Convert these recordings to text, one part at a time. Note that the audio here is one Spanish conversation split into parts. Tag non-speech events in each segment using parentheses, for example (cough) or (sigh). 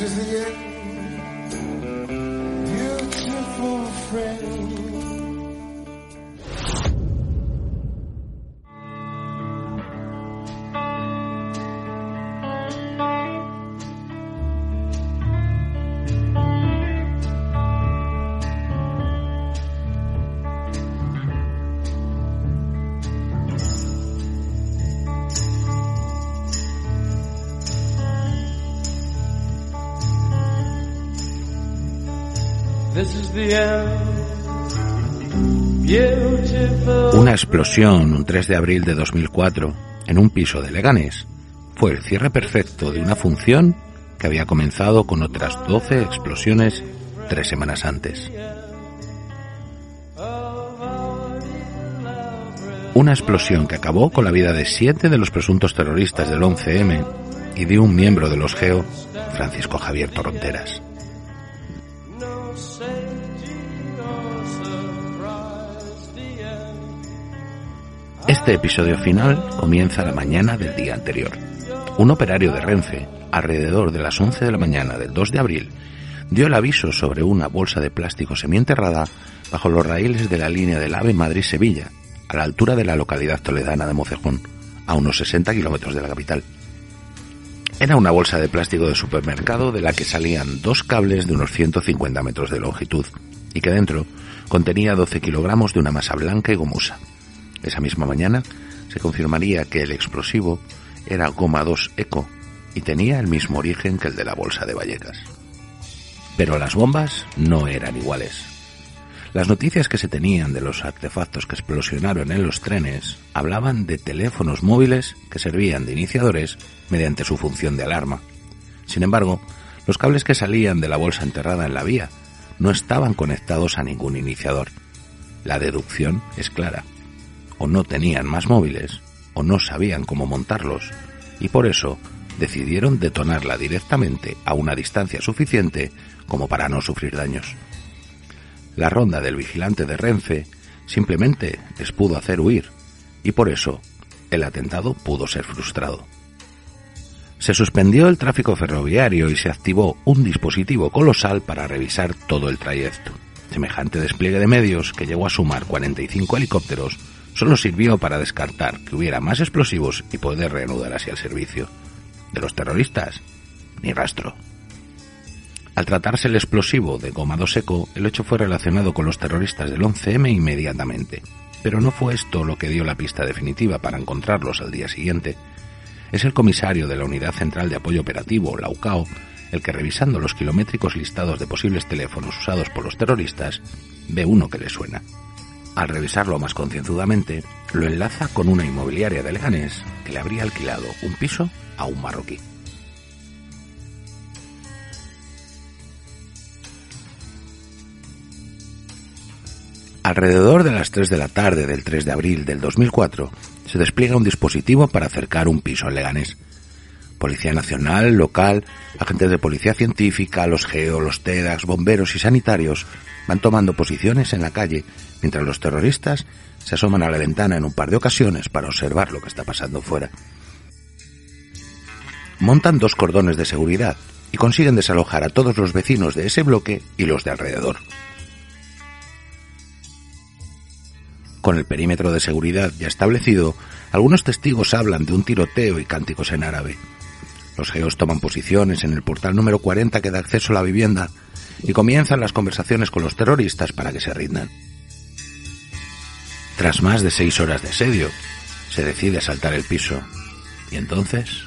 Yüz the end. Una explosión un 3 de abril de 2004 en un piso de Leganés fue el cierre perfecto de una función que había comenzado con otras 12 explosiones tres semanas antes. Una explosión que acabó con la vida de siete de los presuntos terroristas del 11M y de un miembro de los GEO, Francisco Javier Torronteras. Este episodio final comienza la mañana del día anterior. Un operario de Renfe, alrededor de las 11 de la mañana del 2 de abril, dio el aviso sobre una bolsa de plástico semienterrada bajo los raíles de la línea del AVE Madrid-Sevilla, a la altura de la localidad toledana de Mocejón, a unos 60 kilómetros de la capital. Era una bolsa de plástico de supermercado de la que salían dos cables de unos 150 metros de longitud y que dentro contenía 12 kilogramos de una masa blanca y gomosa. Esa misma mañana se confirmaría que el explosivo era Goma 2 Eco y tenía el mismo origen que el de la bolsa de Vallecas. Pero las bombas no eran iguales. Las noticias que se tenían de los artefactos que explosionaron en los trenes hablaban de teléfonos móviles que servían de iniciadores mediante su función de alarma. Sin embargo, los cables que salían de la bolsa enterrada en la vía no estaban conectados a ningún iniciador. La deducción es clara o no tenían más móviles o no sabían cómo montarlos y por eso decidieron detonarla directamente a una distancia suficiente como para no sufrir daños. La ronda del vigilante de Renfe simplemente les pudo hacer huir y por eso el atentado pudo ser frustrado. Se suspendió el tráfico ferroviario y se activó un dispositivo colosal para revisar todo el trayecto. Semejante despliegue de medios, que llegó a sumar 45 helicópteros, solo sirvió para descartar que hubiera más explosivos y poder reanudar así el servicio. De los terroristas, ni rastro. Al tratarse el explosivo de gomado seco, el hecho fue relacionado con los terroristas del 11M inmediatamente. Pero no fue esto lo que dio la pista definitiva para encontrarlos al día siguiente. Es el comisario de la Unidad Central de Apoyo Operativo, la UCAO, el que revisando los kilométricos listados de posibles teléfonos usados por los terroristas, ve uno que le suena al revisarlo más concienzudamente, lo enlaza con una inmobiliaria de Leganés que le habría alquilado un piso a un marroquí. Alrededor de las 3 de la tarde del 3 de abril del 2004, se despliega un dispositivo para acercar un piso en Leganés. Policía Nacional, local, agentes de policía científica, los GEO, los TEDAX, bomberos y sanitarios van tomando posiciones en la calle mientras los terroristas se asoman a la ventana en un par de ocasiones para observar lo que está pasando fuera. Montan dos cordones de seguridad y consiguen desalojar a todos los vecinos de ese bloque y los de alrededor. Con el perímetro de seguridad ya establecido, algunos testigos hablan de un tiroteo y cánticos en árabe. Los geos toman posiciones en el portal número 40 que da acceso a la vivienda y comienzan las conversaciones con los terroristas para que se rindan. Tras más de seis horas de asedio, se decide saltar el piso. Y entonces...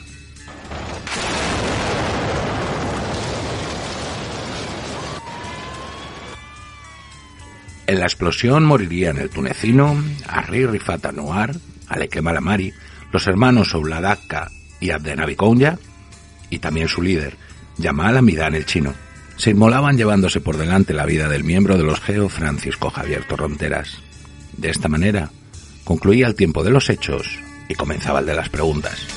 En la explosión morirían el tunecino, Harry Rifat Noir, Aleke Malamari, los hermanos Ouladaka y Abdenabi y también su líder, Yamal Amidan el chino. Se inmolaban llevándose por delante la vida del miembro de los Geo Francisco Javier Torronteras. De esta manera, concluía el tiempo de los hechos y comenzaba el de las preguntas.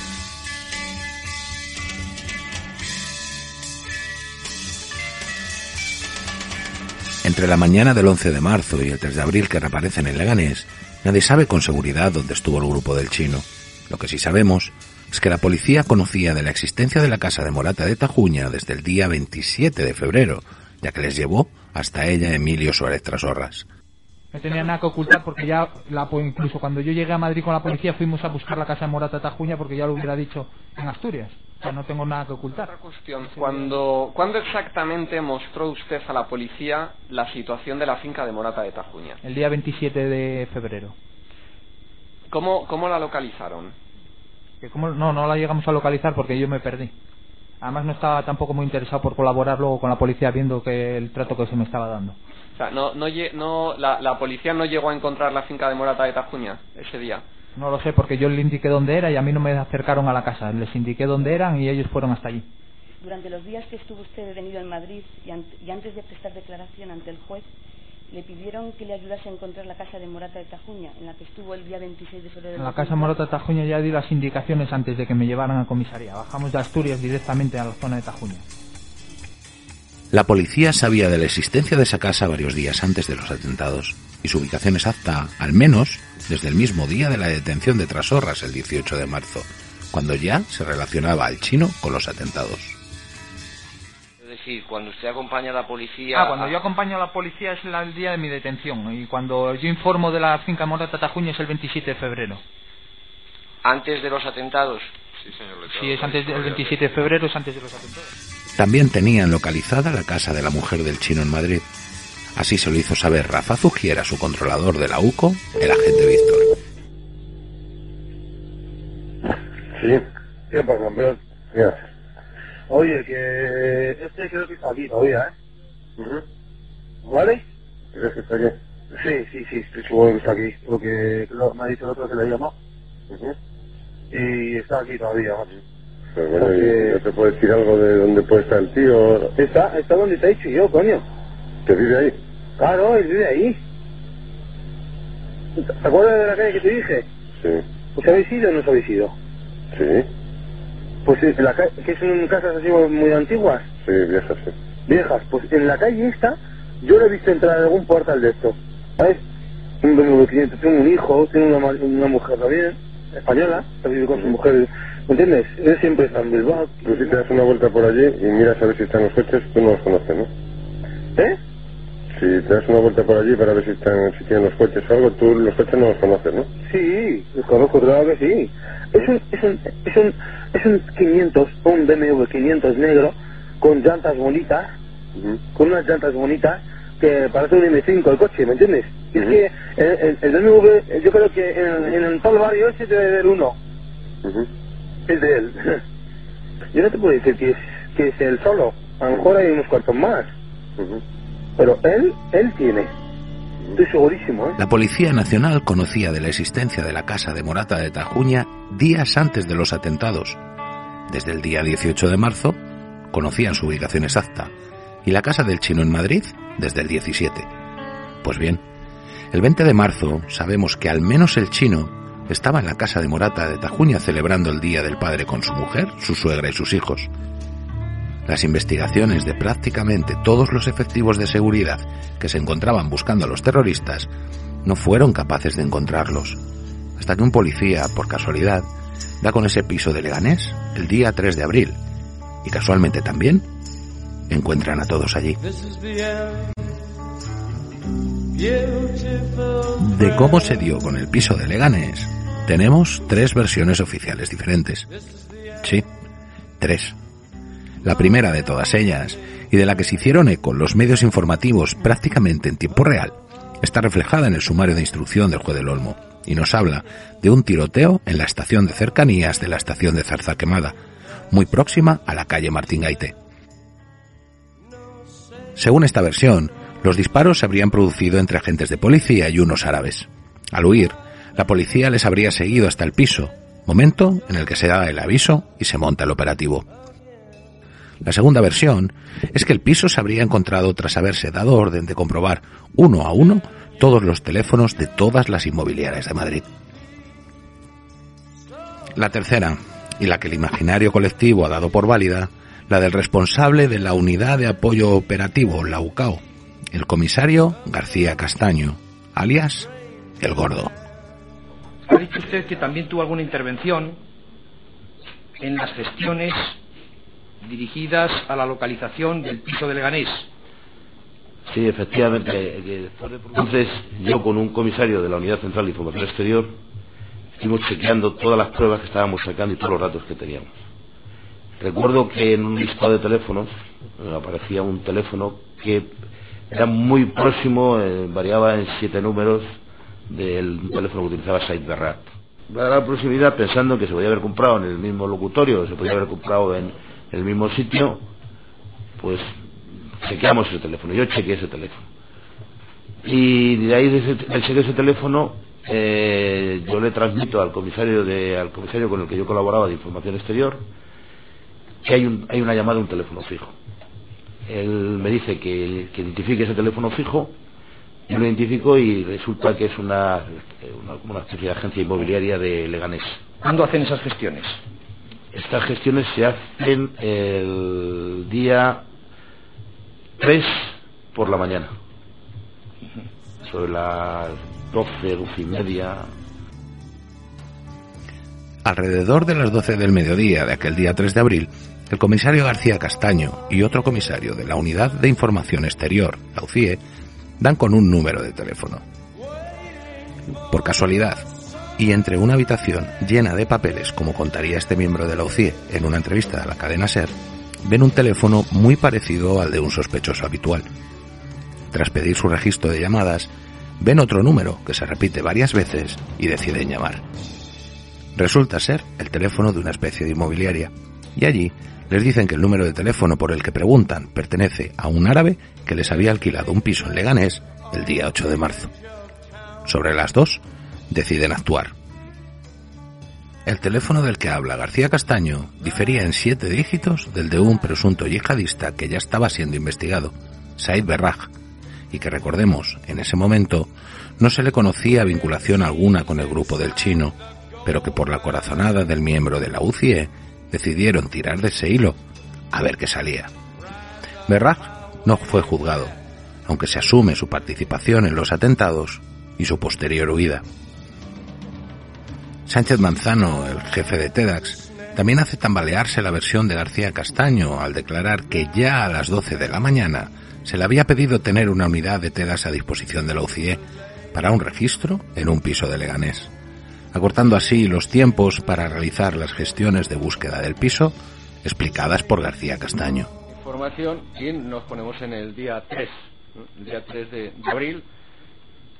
Entre la mañana del 11 de marzo y el 3 de abril que reaparecen en Leganés, nadie sabe con seguridad dónde estuvo el grupo del chino. Lo que sí sabemos es que la policía conocía de la existencia de la casa de Morata de Tajuña desde el día 27 de febrero, ya que les llevó hasta ella Emilio Suárez Trasorras. No tenía nada que ocultar porque ya, la, incluso cuando yo llegué a Madrid con la policía, fuimos a buscar la casa de Morata Tajuña porque ya lo hubiera dicho en Asturias. O sea, no tengo nada que ocultar. Otra cuestión, cuando, ¿cuándo exactamente mostró usted a la policía la situación de la finca de Morata de Tajuña? El día 27 de febrero. ¿Cómo, cómo la localizaron? no, no la llegamos a localizar porque yo me perdí. Además no estaba tampoco muy interesado por colaborar luego con la policía viendo que el trato que se me estaba dando. O sea, no, no, no la, la, policía no llegó a encontrar la finca de Morata de Tajuña ese día. No lo sé porque yo le indiqué dónde era y a mí no me acercaron a la casa. Les indiqué dónde eran y ellos fueron hasta allí. Durante los días que estuvo usted detenido en Madrid y, y antes de prestar declaración ante el juez, le pidieron que le ayudase a encontrar la casa de Morata de Tajuña, en la que estuvo el día 26 de febrero. En la casa Morata de Tajuña ya di las indicaciones antes de que me llevaran a comisaría. Bajamos de Asturias directamente a la zona de Tajuña. La policía sabía de la existencia de esa casa varios días antes de los atentados y su ubicación exacta, al menos, desde el mismo día de la detención de Trasorras el 18 de marzo, cuando ya se relacionaba al chino con los atentados decir, cuando usted acompaña a la policía... Ah, cuando yo acompaño a la policía es el día de mi detención y cuando yo informo de la finca Morata Tajuña es el 27 de febrero. ¿Antes de los atentados? Sí, señor. Sí, es antes del 27 de febrero, es antes de los atentados. También tenían localizada la casa de la mujer del chino en Madrid. Así se lo hizo saber Rafa Zugiera, su controlador de la UCO, el agente Víctor. Sí, ¿qué pasa, campeón? Oye, que este creo que está aquí todavía, ¿eh? ¿Vale? ¿Crees que está aquí? Sí, sí, sí, estoy seguro que está aquí. Porque me ha dicho el otro que le llamó. Y está aquí todavía, macho. Pero bueno, ¿no te puede decir algo de dónde puede estar el tío? Está, está donde te he dicho yo, coño. ¿Que vive ahí? Claro, él vive ahí. ¿Te acuerdas de la calle que te dije? Sí. ¿Os habéis ido o no os habéis ido? Sí. Pues en la que son casas así muy antiguas. Sí, viejas, sí. Viejas, pues en la calle esta, yo lo he visto entrar en algún portal de esto. ¿Sabes? Un BMW 500, tengo un hijo, tengo una, una mujer también, española, ha vivido con su mujer. ¿Me entiendes? Él siempre está en Bilbao. Tú si te das una vuelta por allí y miras a ver si están los coches, tú no los conoces, ¿no? ¿Eh? Si te das una vuelta por allí para ver si están, si tienen los coches o algo, tú los coches no los conoces, ¿no? Sí, los conozco, claro que sí. Es un, es un, es un, es un 500, un BMW 500 negro, con llantas bonitas, con unas llantas bonitas, que parece un M5 el coche, ¿me entiendes? Es que el, el, BMW, yo creo que en, en todo el barrio ese debe haber uno. Es de él. yo no te puedo decir que es, que es él solo, a lo mejor hay unos cuantos más. Pero él, él tiene. Estoy segurísimo, ¿eh? La Policía Nacional conocía de la existencia de la casa de Morata de Tajuña días antes de los atentados. Desde el día 18 de marzo conocían su ubicación exacta y la casa del chino en Madrid desde el 17. Pues bien, el 20 de marzo sabemos que al menos el chino estaba en la casa de Morata de Tajuña celebrando el Día del Padre con su mujer, su suegra y sus hijos. Las investigaciones de prácticamente todos los efectivos de seguridad que se encontraban buscando a los terroristas no fueron capaces de encontrarlos, hasta que un policía, por casualidad, da con ese piso de Leganés el día 3 de abril, y casualmente también encuentran a todos allí. De cómo se dio con el piso de Leganés, tenemos tres versiones oficiales diferentes. Sí, tres. La primera de todas ellas, y de la que se hicieron eco los medios informativos prácticamente en tiempo real, está reflejada en el sumario de instrucción del juez del Olmo, y nos habla de un tiroteo en la estación de cercanías de la estación de Zarza Quemada, muy próxima a la calle Martín Gaite. Según esta versión, los disparos se habrían producido entre agentes de policía y unos árabes. Al huir, la policía les habría seguido hasta el piso, momento en el que se da el aviso y se monta el operativo. La segunda versión es que el piso se habría encontrado tras haberse dado orden de comprobar uno a uno todos los teléfonos de todas las inmobiliarias de Madrid. La tercera, y la que el imaginario colectivo ha dado por válida, la del responsable de la Unidad de Apoyo Operativo, la UCAO, el comisario García Castaño, alias El Gordo. Ha dicho usted que también tuvo alguna intervención en las gestiones dirigidas a la localización del piso de Leganés. Sí, efectivamente. Entonces, yo con un comisario de la Unidad Central de Información Exterior, estuvimos chequeando todas las pruebas que estábamos sacando y todos los datos que teníamos. Recuerdo que en un listado de teléfonos eh, aparecía un teléfono que era muy próximo, eh, variaba en siete números del teléfono que utilizaba Said Berrat. La proximidad pensando que se podía haber comprado en el mismo locutorio, se podía haber comprado en el mismo sitio, pues chequeamos ese teléfono. Yo chequeé ese teléfono. Y de ahí, de ese teléfono, eh, yo le transmito al comisario, de, al comisario con el que yo colaboraba de información exterior que hay, un, hay una llamada a un teléfono fijo. Él me dice que, que identifique ese teléfono fijo yo lo identifico y resulta que es una, una, una especie de agencia inmobiliaria de Leganés. ¿Cuándo hacen esas gestiones? Estas gestiones se hacen el día 3 por la mañana. Sobre las 12, 12 y media. Alrededor de las 12 del mediodía de aquel día 3 de abril, el comisario García Castaño y otro comisario de la Unidad de Información Exterior, la UCIE, dan con un número de teléfono. Por casualidad, y entre una habitación llena de papeles, como contaría este miembro de la UCIE en una entrevista a la cadena SER, ven un teléfono muy parecido al de un sospechoso habitual. Tras pedir su registro de llamadas, ven otro número que se repite varias veces y deciden llamar. Resulta ser el teléfono de una especie de inmobiliaria, y allí les dicen que el número de teléfono por el que preguntan pertenece a un árabe que les había alquilado un piso en Leganés el día 8 de marzo. Sobre las dos, deciden actuar. El teléfono del que habla García Castaño difería en siete dígitos del de un presunto yihadista que ya estaba siendo investigado, Said Berraj, y que recordemos, en ese momento, no se le conocía vinculación alguna con el grupo del chino, pero que por la corazonada del miembro de la UCIE decidieron tirar de ese hilo a ver qué salía. Berraj no fue juzgado, aunque se asume su participación en los atentados y su posterior huida. Sánchez Manzano, el jefe de TEDx, también hace tambalearse la versión de García Castaño al declarar que ya a las 12 de la mañana se le había pedido tener una unidad de TEDx a disposición de la UCIE para un registro en un piso de Leganés acortando así los tiempos para realizar las gestiones de búsqueda del piso explicadas por García Castaño. Información nos ponemos en el día 3, el día 3 de, abril.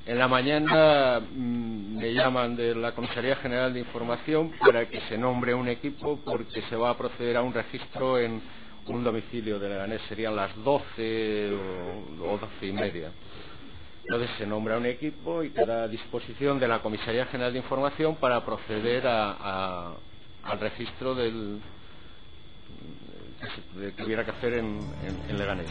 En la mañana mm, me llaman de la Comisaría General de Información para que se nombre un equipo porque se va a proceder a un registro en un domicilio de Leganés. Serían las 12 o, o 12 y media. Entonces se nombra un equipo y queda a disposición de la Comisaría General de Información para proceder a, al registro del que hubiera que hacer en, en, Leganés.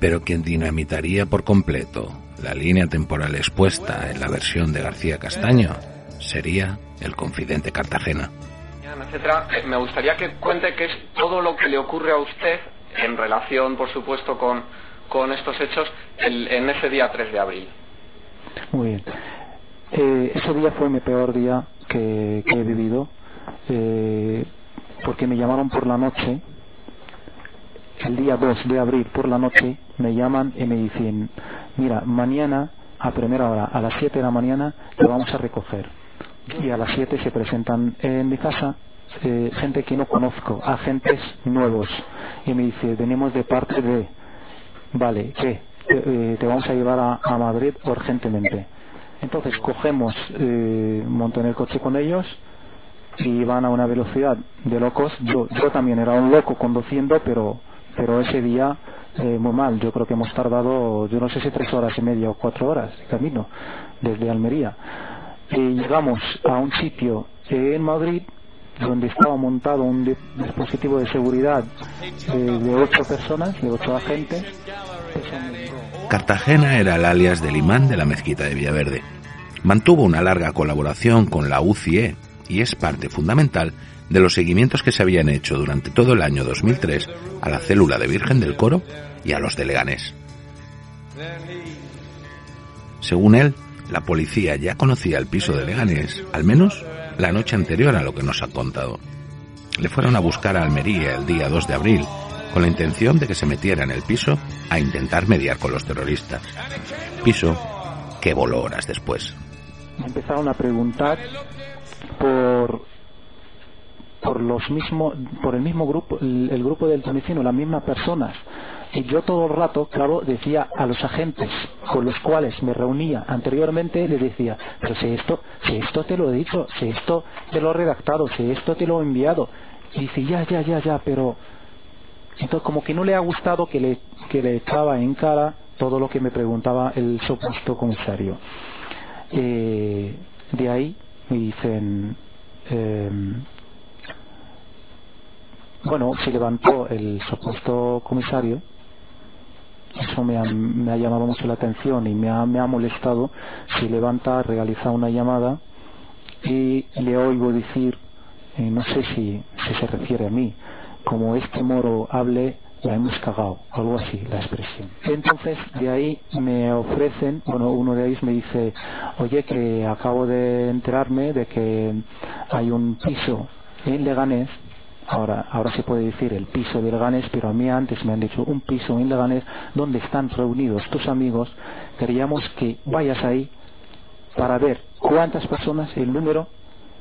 Pero quien dinamitaría por completo la línea temporal expuesta en la versión de García Castaño sería el confidente Cartagena. Etcétera. Me gustaría que cuente qué es todo lo que le ocurre a usted en relación, por supuesto, con, con estos hechos en ese día 3 de abril. Muy bien. Eh, ese día fue mi peor día que, he vivido eh, porque me llamaron por la noche el día 2 de abril por la noche me llaman y me dicen mira mañana a primera hora a las 7 de la mañana te vamos a recoger y a las 7 se presentan en mi casa eh, gente que no conozco agentes nuevos y me dice venimos de parte de vale, ¿qué? Eh, te vamos a llevar a, Madrid urgentemente. Entonces cogemos, eh, monto en el coche con ellos y van a una velocidad de locos. Yo, yo también era un loco conduciendo, pero, pero ese día eh, muy mal. Yo creo que hemos tardado, yo no sé si tres horas y media o cuatro horas de camino desde Almería. Y llegamos a un sitio en Madrid donde estaba montado un dispositivo de seguridad eh, de ocho personas, de ocho agentes. Cartagena era el alias del imán de la mezquita de Villaverde. Mantuvo una larga colaboración con la UCIE y es parte fundamental de los seguimientos que se habían hecho durante todo el año 2003 a la célula de Virgen del Coro y a los de Leganés. Según él, la policía ya conocía el piso de Leganés, al menos la noche anterior a lo que nos ha contado. le fueron a buscar a Almería el día 2 de abril con la intención de que se metiera en el piso a intentar mediar con los terroristas. Piso que voló horas después. Empezaron a preguntar por por los mismos por el mismo grupo el, el grupo del domicilio las mismas personas y yo todo el rato claro decía a los agentes con los cuales me reunía anteriormente les decía pero si esto si esto te lo he dicho si esto te lo he redactado si esto te lo he enviado y dice ya ya ya ya pero entonces como que no le ha gustado que le que le echaba en cara todo lo que me preguntaba el supuesto comisario eh, de ahí me dicen eh, bueno, se levantó el supuesto comisario. Eso me ha, me ha llamado mucho la atención y me ha, me ha molestado. Se levanta, realiza una llamada y le oigo decir, eh, no sé si, si se refiere a mí, como este moro hable, la hemos cagado, algo así, la expresión. Entonces, de ahí me ofrecen, bueno, uno de ellos me dice, oye, que acabo de enterarme de que hay un piso en Leganés ahora ahora se puede decir el piso de Leganés, pero a mí antes me han dicho un piso en Leganés donde están reunidos tus amigos. Queríamos que vayas ahí para ver cuántas personas, el número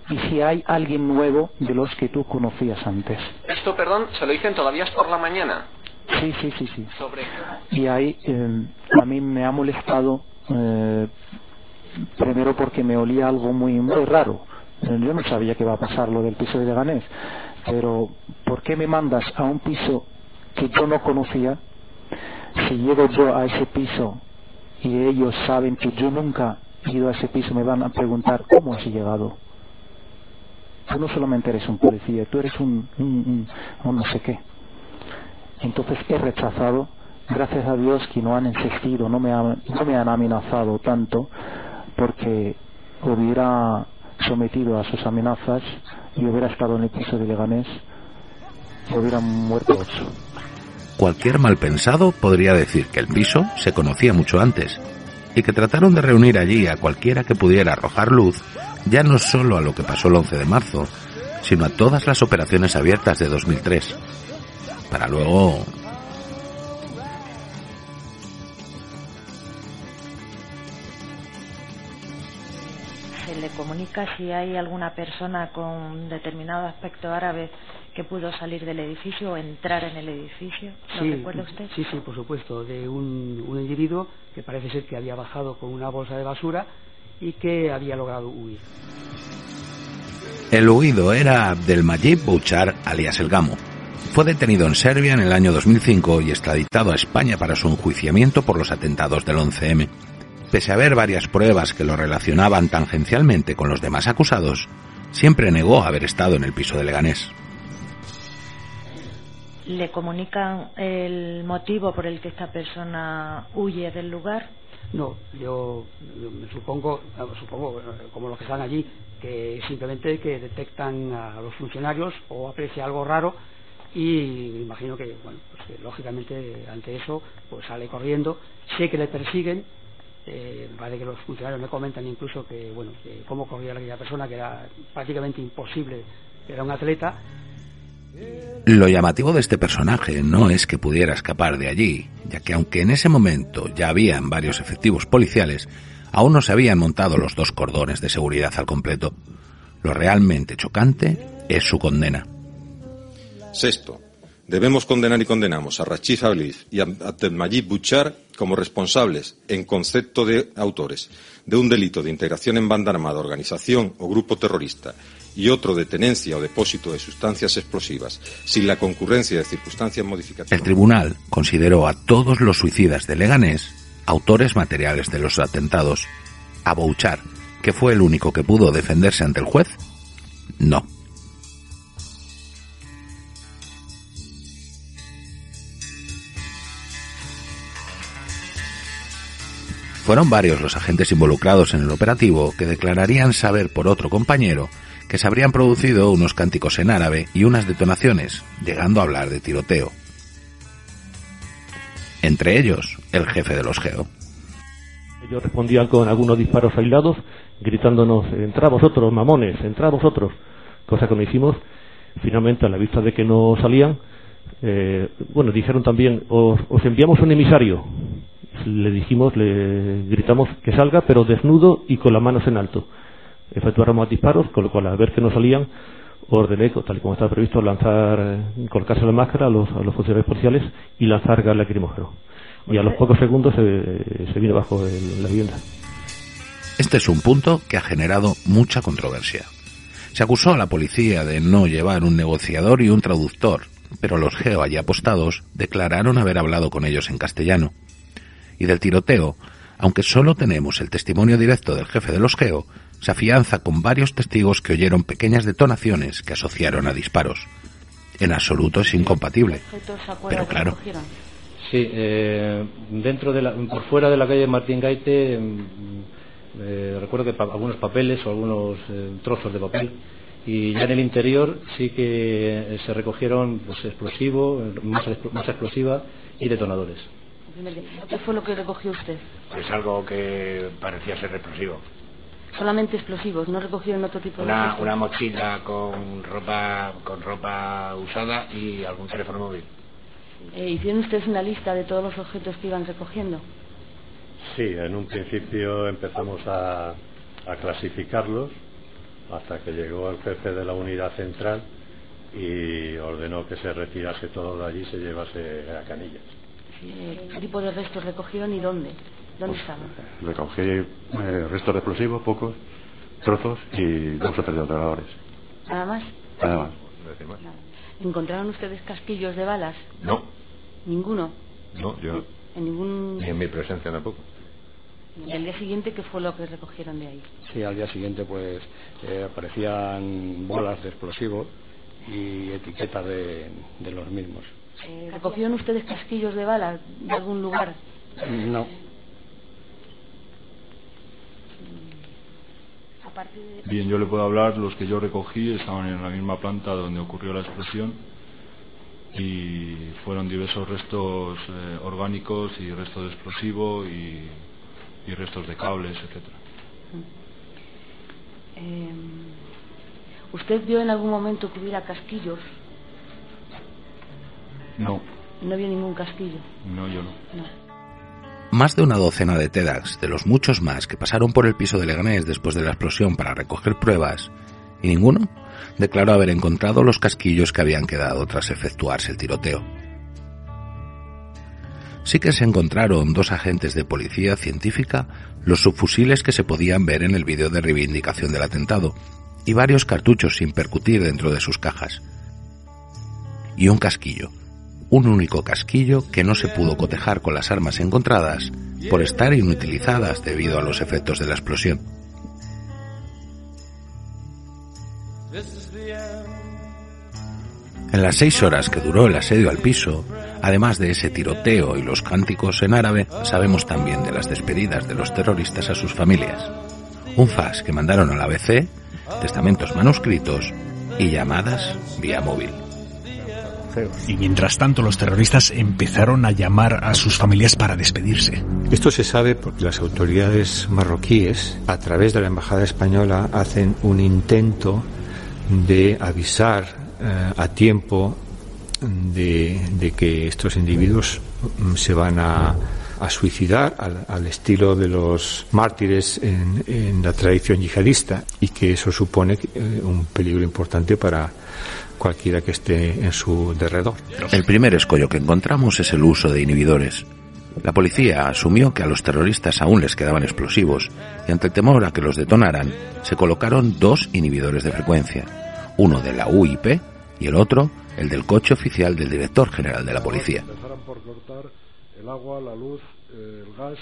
y si hay alguien nuevo de los que tú conocías antes. Esto, perdón, se lo dicen todavía por la mañana. Sí, sí, sí, sí. Sobre. Y ahí eh, a mí me ha molestado eh, primero porque me olía algo muy muy raro. Eh, Yo no sabía que iba a pasar lo del piso de Leganés pero ¿por qué me mandas a un piso que yo no conocía? Si llego yo a ese piso y ellos saben que yo nunca he ido a ese piso, me van a preguntar cómo has llegado. Tú no solamente eres un policía, tú eres un, un, un, no sé qué. Entonces he rechazado, gracias a Dios que no han insistido, no me, han, no me han amenazado tanto, porque hubiera sometido a sus amenazas y hubiera estado en el piso de Leganés, hubieran muerto ocho. Cualquier malpensado podría decir que el piso se conocía mucho antes y que trataron de reunir allí a cualquiera que pudiera arrojar luz ya no solo a lo que pasó el 11 de marzo, sino a todas las operaciones abiertas de 2003, para luego si hay alguna persona con determinado aspecto árabe que pudo salir del edificio o entrar en el edificio. ¿Lo Sí, recuerda usted? sí, sí, por supuesto, de un, un individuo que parece ser que había bajado con una bolsa de basura y que había logrado huir. El huido era Abdelmajid Bouchar, alias El Gamo. Fue detenido en Serbia en el año 2005 y extraditado a España para su enjuiciamiento por los atentados del 11M. Pese a haber varias pruebas que lo relacionaban tangencialmente con los demás acusados, siempre negó haber estado en el piso de Leganés. ¿Le comunican el motivo por el que esta persona huye del lugar? No, yo, yo me supongo, eh, supongo, como los que están allí, que simplemente que detectan a los funcionarios o aprecia algo raro y me imagino que, bueno, pues que lógicamente ante eso pues sale corriendo. Sé que le persiguen, eh, parece que los funcionarios me comentan incluso que, bueno, que cómo corría aquella persona, que era prácticamente imposible, que era un atleta. Lo llamativo de este personaje no es que pudiera escapar de allí, ya que aunque en ese momento ya habían varios efectivos policiales, aún no se habían montado los dos cordones de seguridad al completo. Lo realmente chocante es su condena. Sexto, debemos condenar y condenamos a Rachid Ablif y a Abdelmajid Bouchar como responsables, en concepto de autores, de un delito de integración en banda armada, organización o grupo terrorista y otro de tenencia o depósito de sustancias explosivas, sin la concurrencia de circunstancias modificativas. El tribunal consideró a todos los suicidas de Leganés autores materiales de los atentados. A Bouchar, que fue el único que pudo defenderse ante el juez, no. Fueron varios los agentes involucrados en el operativo que declararían saber por otro compañero que se habrían producido unos cánticos en árabe y unas detonaciones, llegando a hablar de tiroteo. Entre ellos, el jefe de los GEO. Ellos respondían con algunos disparos aislados, gritándonos, entrad vosotros, mamones, entrad vosotros, cosa que no hicimos, Finalmente, a la vista de que no salían, eh, bueno, dijeron también, os, os enviamos un emisario. Le dijimos, le gritamos que salga, pero desnudo y con las manos en alto. Efectuaron más disparos, con lo cual, al ver que no salían, ordené, tal y como estaba previsto, lanzar, eh, colocarse la máscara a los, a los funcionarios policiales y lanzar gas lacrimógeno. Y a los pocos segundos se, se vino bajo el- la vivienda. Este es un punto que ha generado mucha controversia. Se acusó a la policía de no llevar un negociador y un traductor, pero los geo allí apostados declararon haber hablado con ellos en castellano. Y del tiroteo, aunque solo tenemos el testimonio directo del jefe de los geo, se afianza con varios testigos que oyeron pequeñas detonaciones que asociaron a disparos. En absoluto es incompatible. Pero que claro. recogieron? Sí, eh, dentro de la, por fuera de la calle Martín Gaite, mm, eh, recuerdo que pa- algunos papeles o algunos eh, trozos de papel y ya en el interior sí que eh, se recogieron pues explosivo, masa, masa explosiva y detonadores. ¿Qué fue lo que recogió usted? Pues algo que parecía ser explosivo. Solamente explosivos, no recogieron otro tipo de Una, objetos? una mochila con ropa con ropa usada y algún teléfono móvil. Eh, ¿Hicieron ustedes una lista de todos los objetos que iban recogiendo? Sí, en un principio empezamos a, a clasificarlos hasta que llegó el jefe de la unidad central y ordenó que se retirase todo de allí y se llevase a canillas. Eh, ¿Qué tipo de restos recogieron y dónde? ¿Dónde estaban? Recogí eh, restos de explosivos, pocos, trozos y dos o tres detonadores. ¿Nada más? Nada más. ¿Encontraron ustedes casquillos de balas? No, ¿Ninguno? no, yo ¿En ningún...? ni en mi presencia tampoco. ¿Y al día siguiente qué fue lo que recogieron de ahí? Sí, al día siguiente pues eh, aparecían bolas de explosivos y etiquetas de, de los mismos. Eh, ¿Recogieron ustedes casquillos de balas de algún lugar? No, de... Bien, yo le puedo hablar, los que yo recogí estaban en la misma planta donde ocurrió la explosión y fueron diversos restos eh, orgánicos y restos de explosivo y, y restos de cables, etcétera. Eh, ¿Usted vio en algún momento que hubiera casquillos? No, No vio ningún casquillo. no, yo no. No. Más de una docena de TEDx, de los muchos más que pasaron por el piso de Leganés después de la explosión para recoger pruebas, y ninguno declaró haber encontrado los casquillos que habían quedado tras efectuarse el tiroteo. Sí que se encontraron dos agentes de policía científica los subfusiles que se podían ver en el vídeo de reivindicación del atentado, y varios cartuchos sin percutir dentro de sus cajas. Y un casquillo, un único casquillo que no se pudo cotejar con las armas encontradas por estar inutilizadas debido a los efectos de la explosión. En las seis horas que duró el asedio al piso, además de ese tiroteo y los cánticos en árabe, sabemos también de las despedidas de los terroristas a sus familias. Un fax que mandaron al ABC, testamentos manuscritos y llamadas vía móvil. Y mientras tanto los terroristas empezaron a llamar a sus familias para despedirse. Esto se sabe porque las autoridades marroquíes, a través de la Embajada Española, hacen un intento de avisar eh, a tiempo de, de que estos individuos mm, se van a, a suicidar al, al estilo de los mártires en, en la tradición yihadista y que eso supone eh, un peligro importante para cualquiera que esté en su derredor. El primer escollo que encontramos es el uso de inhibidores. La policía asumió que a los terroristas aún les quedaban explosivos y ante el temor a que los detonaran, se colocaron dos inhibidores de frecuencia, uno de la UIP y el otro el del coche oficial del director general de la policía. Empezaron por cortar el agua, la luz, el gas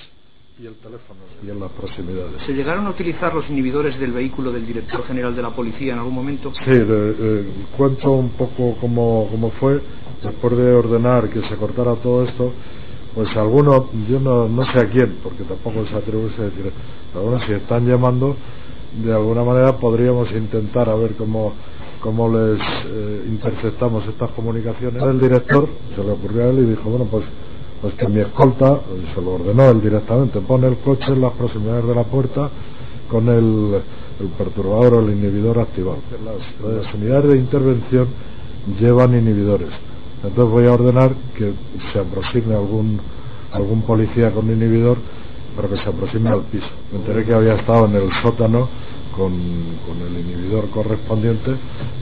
y el teléfono y en las proximidades. ¿Se llegaron a utilizar los inhibidores del vehículo del director general de la policía en algún momento? Sí, le- le cuento un poco cómo, cómo fue. Después de ordenar que se cortara todo esto, pues algunos, yo no, no sé a quién, porque tampoco se atribuye a decir, pero bueno, si están llamando, de alguna manera podríamos intentar a ver cómo, cómo les eh, interceptamos estas comunicaciones. El director se le ocurrió a él y dijo, bueno, pues pues que mi escolta, se lo ordenó él directamente, pone el coche en las proximidades de la puerta con el, perturbador o el inhibidor activado. Las, unidades de intervención llevan inhibidores. Entonces voy a ordenar que se aproxime algún, algún policía con inhibidor, pero que se aproxime al piso. Me enteré que había estado en el sótano con, el inhibidor correspondiente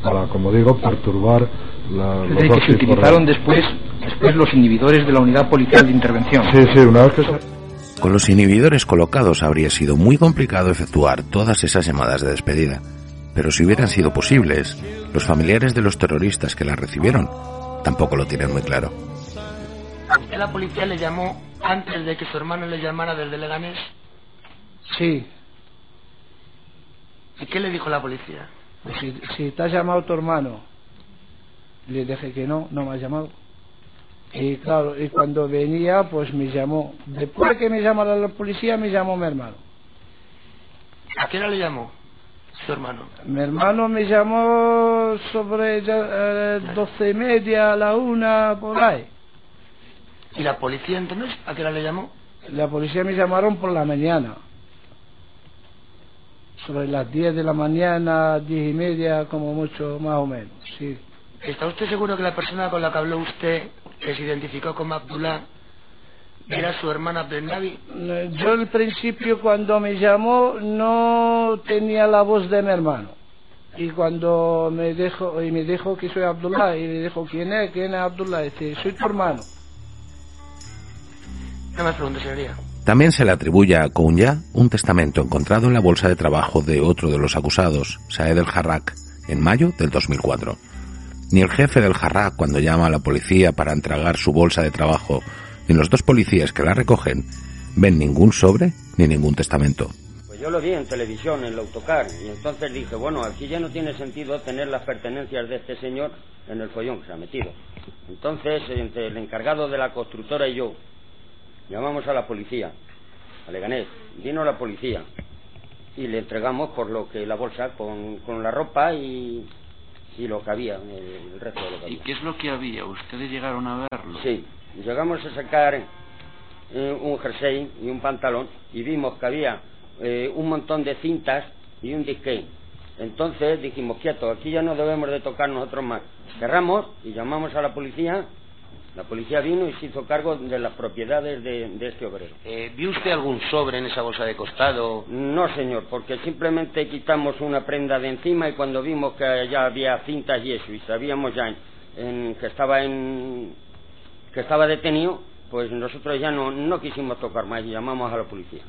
para, como digo, perturbar la, los que se utilizaron después, después los inhibidores de la unidad policial de intervención. Sí, sí, una vez que se... Con los inhibidores colocados habría sido muy complicado efectuar todas esas llamadas de despedida, pero si hubieran sido posibles, los familiares de los terroristas que las recibieron tampoco lo tienen muy claro. ¿A la policía le llamó antes de que su hermano le llamara del Leganés? Sí, ¿Y qué le dijo la policía? Si, si te ha llamado tu hermano, le dije que no, no me ha llamado. Y claro, y cuando venía, pues me llamó. Después que me llamó la policía, me llamó mi hermano. ¿A qué hora le llamó su hermano? Mi hermano me llamó sobre eh, doce y media, a la una, por ahí. ¿Y la policía entonces a qué hora le llamó? La policía me llamaron por la mañana sobre las 10 de la mañana, 10 y media, como mucho, más o menos, sí. ¿Está usted seguro que la persona con la que habló usted, que se identificó como Abdullah, era su hermana Abdelnabi? Yo al principio cuando me llamó no tenía la voz de mi hermano. Y cuando me dijo, y me dijo que soy Abdullah, y le dijo, ¿quién es? ¿Quién es Abdullah? Dice, soy tu hermano. No me pregunte, señoría. También se le atribuye a Kounya un testamento encontrado en la bolsa de trabajo de otro de los acusados, Saed el Harrak, en mayo del 2004. Ni el jefe del Harrak, cuando llama a la policía para entregar su bolsa de trabajo, ni los dos policías que la recogen, ven ningún sobre ni ningún testamento. Pues yo lo vi en televisión, en el autocar, y entonces dije, bueno, aquí ya no tiene sentido tener las pertenencias de este señor en el follón que se ha metido. Entonces, entre el encargado de la constructora y yo, Llamamos a la policía, a Leganés, vino la policía y le entregamos por lo que la bolsa con, con la ropa y, y lo que había, el, resto de lo que había. ¿Y qué es lo que había? ¿Ustedes llegaron a verlo? Sí, llegamos a sacar eh, un jersey y un pantalón y vimos que había eh, un montón de cintas y un disque. Entonces dijimos, quieto, aquí ya no debemos de tocar nosotros más. Cerramos y llamamos a la policía la policía vino y se hizo cargo de las propiedades de, este obrero. Eh, ¿Vio usted algún sobre en esa bolsa de costado? No, señor, porque simplemente quitamos una prenda de encima y cuando vimos que ya había cintas y eso, y sabíamos ya en, que estaba en que estaba detenido, pues nosotros ya no, no quisimos tocar más y llamamos a la policía.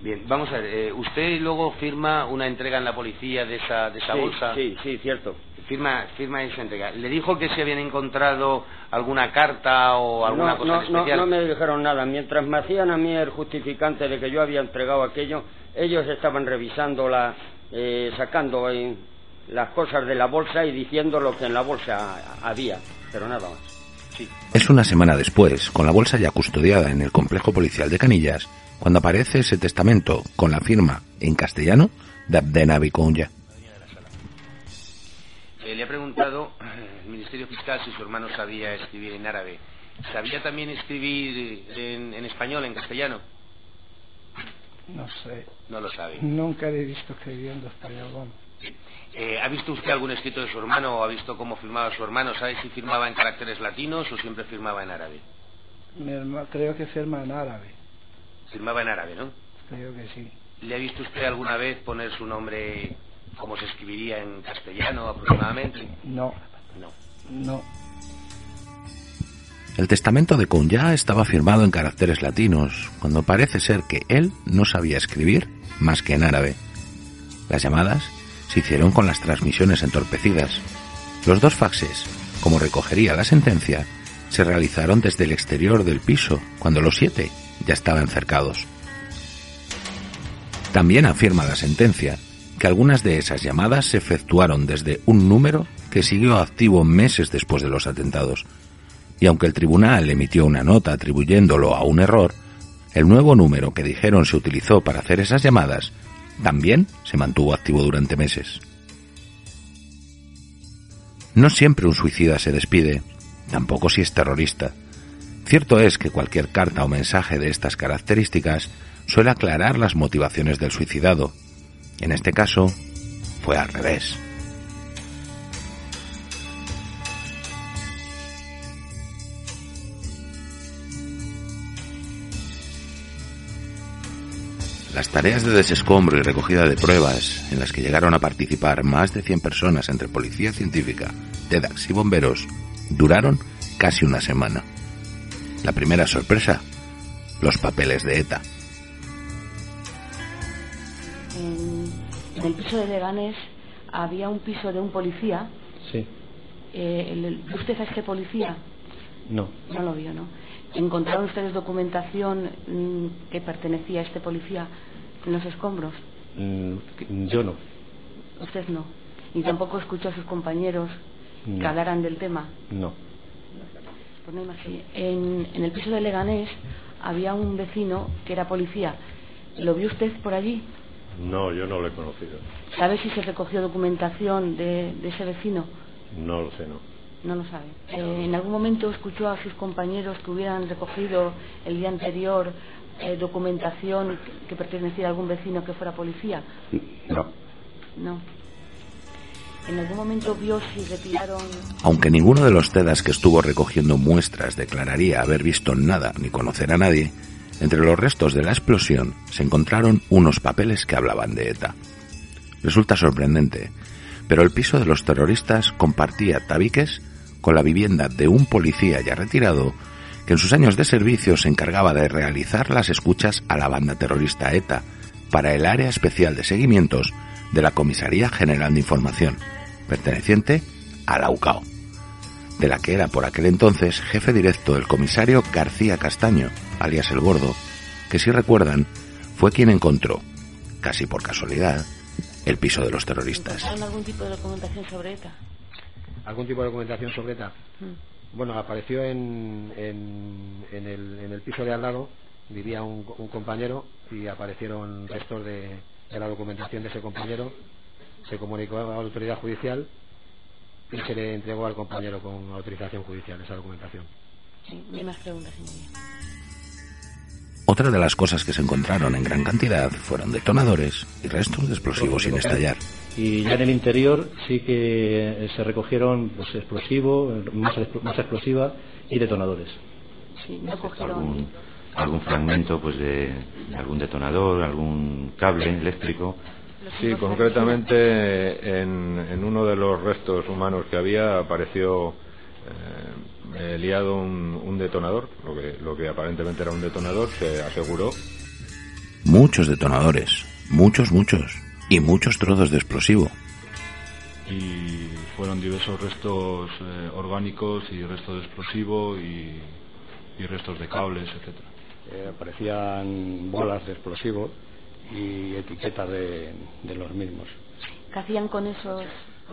Bien, vamos a ver, eh, usted luego firma una entrega en la policía de esa, de esa bolsa. Sí, sí, cierto. Firma, firma esa entrega. ¿Le dijo que se habían encontrado alguna carta o alguna cosa no, especial? No, no me dijeron nada. Mientras me hacían a mí el justificante de que yo había entregado aquello, ellos estaban revisando la, eh, sacando eh, las cosas de la bolsa y diciendo lo que en la bolsa había, pero nada más. Sí. Es una semana después, con la bolsa ya custodiada en el complejo policial de Canillas, cuando aparece ese testamento con la firma en castellano de Abdena Vicuña. Eh, le ha preguntado (clears throat) el Ministerio Fiscal si su hermano sabía escribir en árabe. ¿Sabía también escribir en, español, en castellano? No sé. No lo sabe. Nunca le he visto escribiendo español. Eh, ¿Ha visto usted algún escrito de su hermano o ha visto cómo firmaba su hermano? ¿Sabe si firmaba en caracteres latinos o siempre firmaba en árabe? Mi hermano, creo que firma en árabe. Firmaba en árabe, ¿no? Creo que sí. ¿Le ha visto usted alguna vez poner su nombre como se escribiría en castellano aproximadamente? No. No. No. El testamento de Kunya estaba firmado en caracteres latinos, cuando parece ser que él no sabía escribir más que en árabe. Las llamadas se hicieron con las transmisiones entorpecidas. Los dos faxes, como recogería la sentencia, se realizaron desde el exterior del piso, cuando los siete ya estaban cercados. También afirma la sentencia que algunas de esas llamadas se efectuaron desde un número que siguió activo meses después de los atentados. Y aunque el tribunal emitió una nota atribuyéndolo a un error, el nuevo número que dijeron se utilizó para hacer esas llamadas también se mantuvo activo durante meses. No siempre un suicida se despide, tampoco si es terrorista. Cierto es que cualquier carta o mensaje de estas características suele aclarar las motivaciones del suicidado, En este caso, fue al revés. Las tareas de desescombro y recogida de pruebas, en las que llegaron a participar más de 100 personas entre policía científica, TEDx y bomberos, duraron casi una semana. La primera sorpresa, los papeles de ETA. En, el piso de Leganés había un piso de un policía. Sí. Eh, el- ¿Usted a este policía? No. No lo vio, ¿no? ¿Encontraron ustedes documentación mm, que pertenecía a este policía en los escombros? Mm, Yo no. Usted no. Ni tampoco escuchó a sus compañeros que hablaran del tema. No. Pues no. En, en el piso de Leganés había un vecino que era policía. ¿Lo vio usted por allí? No, yo no lo he conocido. ¿Sabe si se recogió documentación de, de ese vecino? No lo sé, no. No lo sabe. Eh, ¿En algún momento escuchó a sus compañeros que hubieran recogido el día anterior eh, documentación que pertenecía a algún vecino que fuera policía? No. No. ¿En algún momento vio si retiraron Aunque ninguno de los TEDAS que estuvo recogiendo muestras declararía haber visto nada ni conocer a nadie, entre los restos de la explosión se encontraron unos papeles que hablaban de ETA. Resulta sorprendente, pero el piso de los terroristas compartía tabiques con la vivienda de un policía ya retirado que en sus años de servicio se encargaba de realizar las escuchas a la banda terrorista ETA para el área especial de seguimientos de la Comisaría General de Información, perteneciente a la UCAO, de la que era por aquel entonces jefe directo el comisario García Castaño, alias El Gordo, que si recuerdan fue quien encontró, casi por casualidad, el piso de los terroristas. ¿Encontraron algún tipo de documentación sobre ETA? ¿Algún tipo de documentación sobre ETA? Mm. Bueno, apareció en, en, en el, en el piso de al lado, vivía un, un compañero y aparecieron restos de, de la documentación de ese compañero. Se comunicó a la autoridad judicial y se le entregó al compañero con autorización judicial esa documentación. Sí, no hay más preguntas, señoría. Otra de las cosas que se encontraron en gran cantidad fueron detonadores y restos de explosivos sin estallar. Y ya en el interior sí que se recogieron pues, explosivo, masa, masa explosiva y detonadores. Sí, no cogieron. algún, algún fragmento pues de, de algún detonador, algún cable eléctrico. Sí, concretamente en, en uno de los restos humanos que había apareció eh, liado un, un detonador, lo que, lo que aparentemente era un detonador, se aseguró. Muchos detonadores, muchos, muchos, y muchos trozos de explosivo. y fueron diversos restos eh, orgánicos y restos de explosivo y, y restos de cables, etcétera. Eh, aparecían bolas de explosivo y etiquetas de, de los mismos. ¿Qué hacían con esos?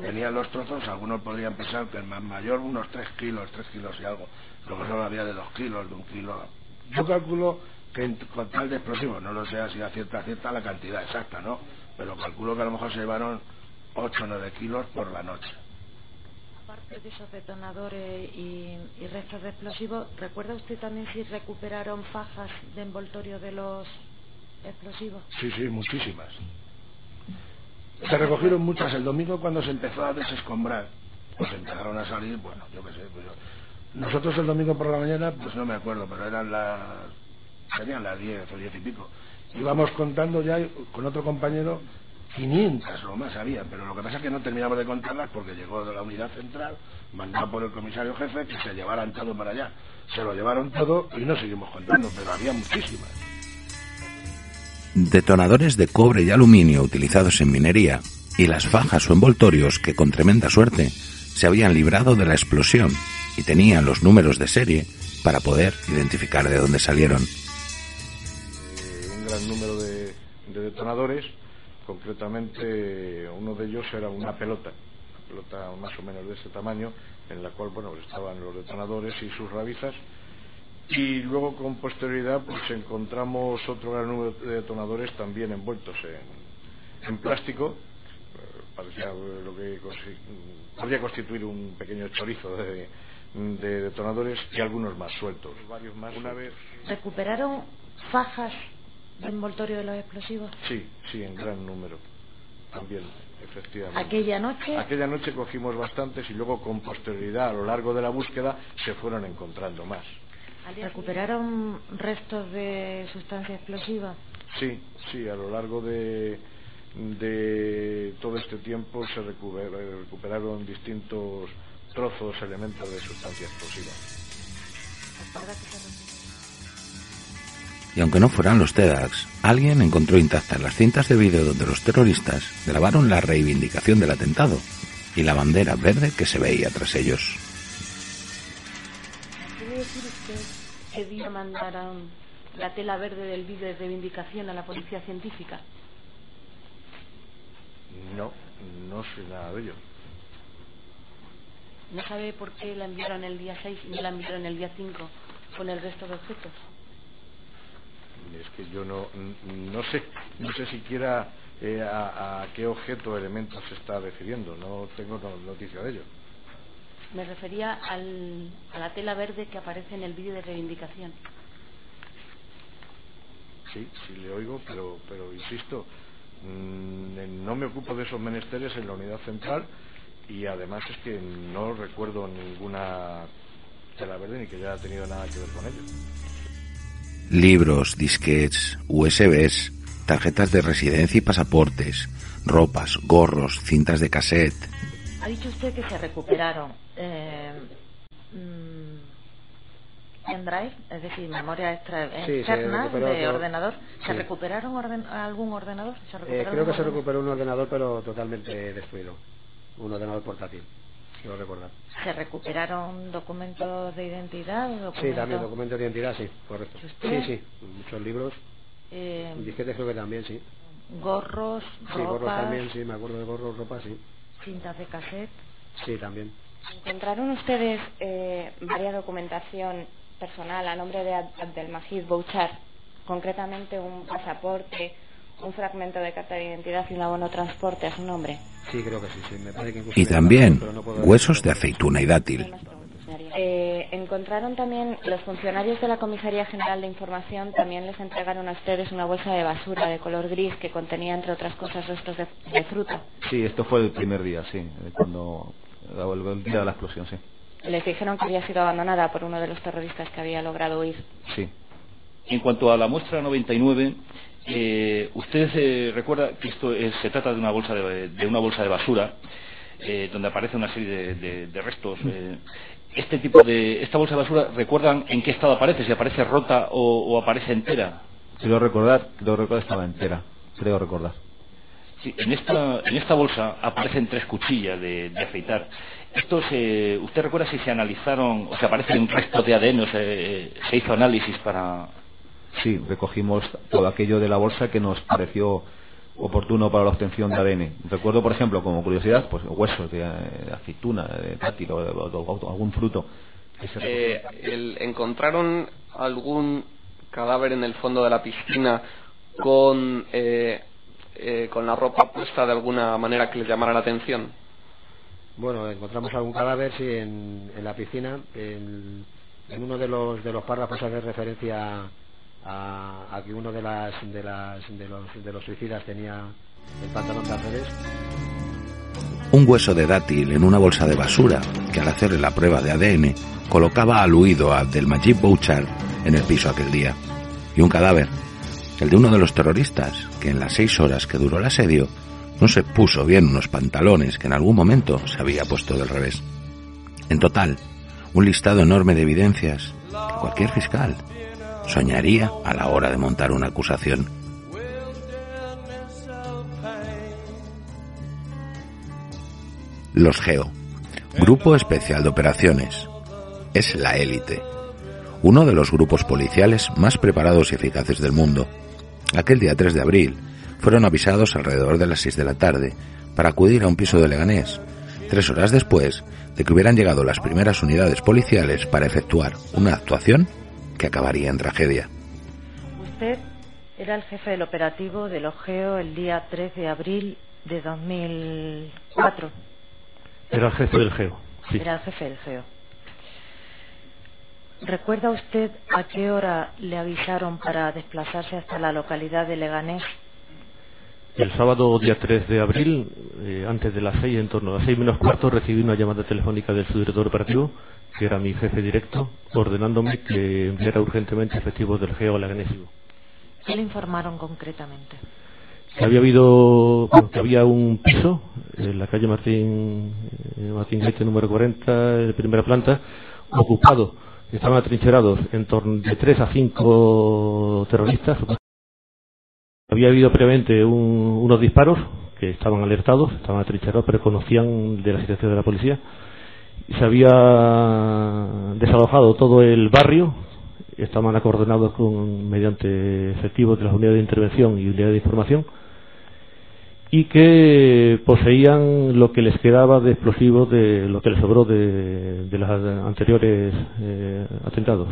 Venían los trozos, algunos podrían pensar que el más mayor unos 3 kilos, 3 kilos y algo. Luego solo había de 2 kilos, de un kilo. Yo calculo que en- con tal de explosivos, no lo sé si a cierta, cierta la cantidad exacta, ¿no? Pero calculo que a lo mejor se llevaron 8 o 9 kilos por la noche. Aparte de esos detonadores y, y restos de explosivos, ¿recuerda usted también si recuperaron fajas de envoltorio de los explosivos? Sí, sí, muchísimas. Se recogieron muchas el domingo cuando se empezó a desescombrar. Pues empezaron a salir, bueno, yo qué sé. Pues yo- Nosotros el domingo por la mañana, pues no me acuerdo, pero eran las. serían las 10 o 10 y pico. Íbamos contando ya con otro compañero 500 o más había, pero lo que pasa es que no terminamos de contarlas porque llegó de la unidad central, mandado por el comisario jefe, que se llevaran todo para allá. Se lo llevaron todo y no seguimos contando, pero había muchísimas. Detonadores de cobre y aluminio utilizados en minería y las fajas o envoltorios que con tremenda suerte se habían librado de la explosión y tenían los números de serie para poder identificar de dónde salieron. eh, un gran número de, de detonadores, concretamente uno de ellos era una pelota, una pelota más o menos de ese tamaño, en la cual bueno estaban los detonadores y sus rabizas. Y luego con posterioridad pues encontramos otro gran número de detonadores también envueltos en, en plástico, parecía lo que podría constituir un pequeño chorizo de, de detonadores y algunos más sueltos. Varios más. Una vez ¿Recuperaron fajas de envoltorio de los explosivos? Sí, sí, en gran número. también, efectivamente. ¿Aquella noche? Aquella noche cogimos bastantes y luego con posterioridad a lo largo de la búsqueda se fueron encontrando más. ¿Recuperaron restos de sustancia explosiva? Sí, sí, a lo largo de, de todo este tiempo se recuper- recuperaron distintos trozos, elementos de sustancia explosiva. Y aunque no fueran los TEDx, alguien encontró intactas las cintas de vídeo donde los terroristas grabaron la reivindicación del atentado y la bandera verde que se veía tras ellos. Que día mandaron la tela verde del vídeo de reivindicación a la policía científica? No, no sé nada de ello. ¿No sabe por qué la enviaron el día 6 y no la enviaron el día 5 con el resto de objetos? Es que yo no, no sé, no sé siquiera eh, a, a qué objeto o elemento se está refiriendo, no tengo no- noticia de ello. Me refería al, a la tela verde que aparece en el vídeo de reivindicación. Sí, sí le oigo, pero, pero insisto, mm, no me ocupo de esos menesteres en la unidad central y además es que no recuerdo ninguna tela verde ni que haya tenido nada que ver con ello. Libros, disquets, USBs, tarjetas de residencia y pasaportes, ropas, gorros, cintas de cassette. Ha dicho usted que se recuperaron eh, mm, pendrive, es decir, memoria extra, Sí, externa recuperó de ordenador. ¿Se Sí. recuperaron orden- algún ordenador? ¿Se Eh, recuperaron creo que un se ordenador? recuperó un ordenador, pero totalmente destruido. Un ordenador portátil, quiero recordar. ¿Se recuperaron documentos de identidad? Sí, documentos- también documento de identidad, sí, correcto. Sí, sí, muchos libros. Eh, Disquetes creo que también, sí. gorros, Sí, gorros ropas, también, sí, me acuerdo de gorros, ropa, sí. cintas de cassette. Sí, también. ¿Encontraron ustedes eh, varias documentación personal a nombre de Ab- Abdelmajid Bouchar? Concretamente un pasaporte, un fragmento de carta de identidad y un abono transporte a su nombre. Sí, creo que sí, sí. Me parece que Y también no huesos de aceituna y dátil. Eh, encontraron también los funcionarios de la Comisaría General de Información también les entregaron a ustedes una bolsa de basura de color gris que contenía entre otras cosas restos de, de fruta. Sí, esto fue el primer día, sí, eh, el, el día de la explosión, sí. Les dijeron que había sido abandonada por uno de los terroristas que había logrado huir. Sí. En cuanto a la muestra 99, eh, usted eh, recuerda que esto es- se trata de una bolsa de, de una bolsa de basura eh, donde aparece una serie de, de- de restos. eh. este tipo de esta bolsa de basura, ¿recuerdan en qué estado aparece? Si aparece rota o, o aparece entera. Creo recordar, creo recordar estaba entera, creo recordar. Sí, en esta en esta bolsa aparecen tres cuchillas de, de afeitar. Estos, eh, ¿usted recuerda si se analizaron o se aparecen restos de ADN o se, se hizo análisis para Sí, recogimos todo aquello de la bolsa que nos pareció oportuno para la obtención de ADN. Recuerdo, por ejemplo, como curiosidad, pues huesos de, eh, de aceituna, de dátil o, o algún fruto. Eh, el- ¿Encontraron algún cadáver en el fondo de la piscina con, eh, eh, con la ropa puesta de alguna manera que les llamara la atención? Bueno, encontramos algún cadáver, sí, en, en la piscina. En, en uno de los, de los párrafos hace referencia a, a que uno de, las, de, las, de, los, de los suicidas tenía el pantalón de revés. Un hueso de dátil en una bolsa de basura que al hacerle la prueba de ADN colocaba al huido a Abdelmajid Bouchard en el piso aquel día. Y un cadáver, el de uno de los terroristas, que en las seis horas que duró el asedio no se puso bien unos pantalones que en algún momento se había puesto del revés. En total, un listado enorme de evidencias que cualquier fiscal soñaría a la hora de montar una acusación. Los GEO, Grupo Especial de Operaciones, es la élite, uno de los grupos policiales más preparados y eficaces del mundo. Aquel día 3 de abril fueron avisados alrededor de las 6 de la tarde para acudir a un piso de Leganés, tres horas después de que hubieran llegado las primeras unidades policiales para efectuar una actuación que acabaría en tragedia. Usted era el jefe del operativo del OGEO el día 3 de abril de 2004. Era el jefe del GEO. Sí. Era el jefe del GEO. ¿Recuerda usted a qué hora le avisaron para desplazarse hasta la localidad de Leganés? El sábado día 3 de abril, eh, antes de las 6, en torno a las 6 menos cuarto, recibí una llamada telefónica del subdirector operativo, que era mi jefe directo, ordenándome que enviara urgentemente efectivos del GEO al agresivo. ¿Qué le informaron concretamente? Que había habido, bueno, que había un piso en la calle Martín, eh, Martín Gaite número 40, de primera planta, ocupado. Estaban atrincherados en torno de 3 a 5 terroristas, había habido previamente un- unos disparos que estaban alertados, estaban atrincherados, pero conocían de la situación de la policía. Y se había desalojado todo el barrio, estaban acordonados con, mediante efectivos de las unidades de intervención y unidades de información, y que poseían lo que les quedaba de explosivos de lo que les sobró de, de los anteriores eh, atentados.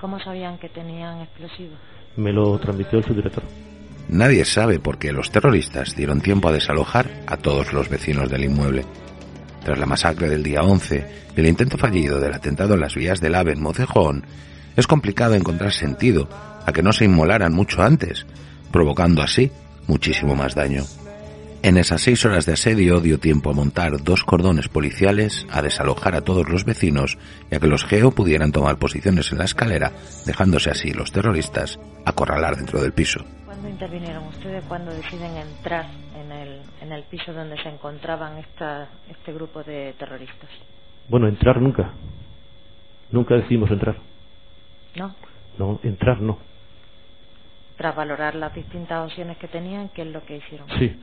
¿Cómo sabían que tenían explosivos? Me lo transmitió el subdirector. Nadie sabe por qué los terroristas dieron tiempo a desalojar a todos los vecinos del inmueble. Tras la masacre del día 11 y el intento fallido del atentado en las vías del AVE en Mocejón, es complicado encontrar sentido a que no se inmolaran mucho antes, provocando así muchísimo más daño. En esas seis horas de asedio dio tiempo a montar dos cordones policiales, a desalojar a todos los vecinos y a que los geo pudieran tomar posiciones en la escalera, dejándose así los terroristas acorralar dentro del piso. ¿Cuándo intervinieron ustedes cuando deciden entrar en el, en el piso donde se encontraban esta, este grupo de terroristas? Bueno, entrar nunca. Nunca decidimos entrar. ¿No? No, entrar no. Tras valorar las distintas opciones que tenían, ¿qué es lo que hicieron? Sí.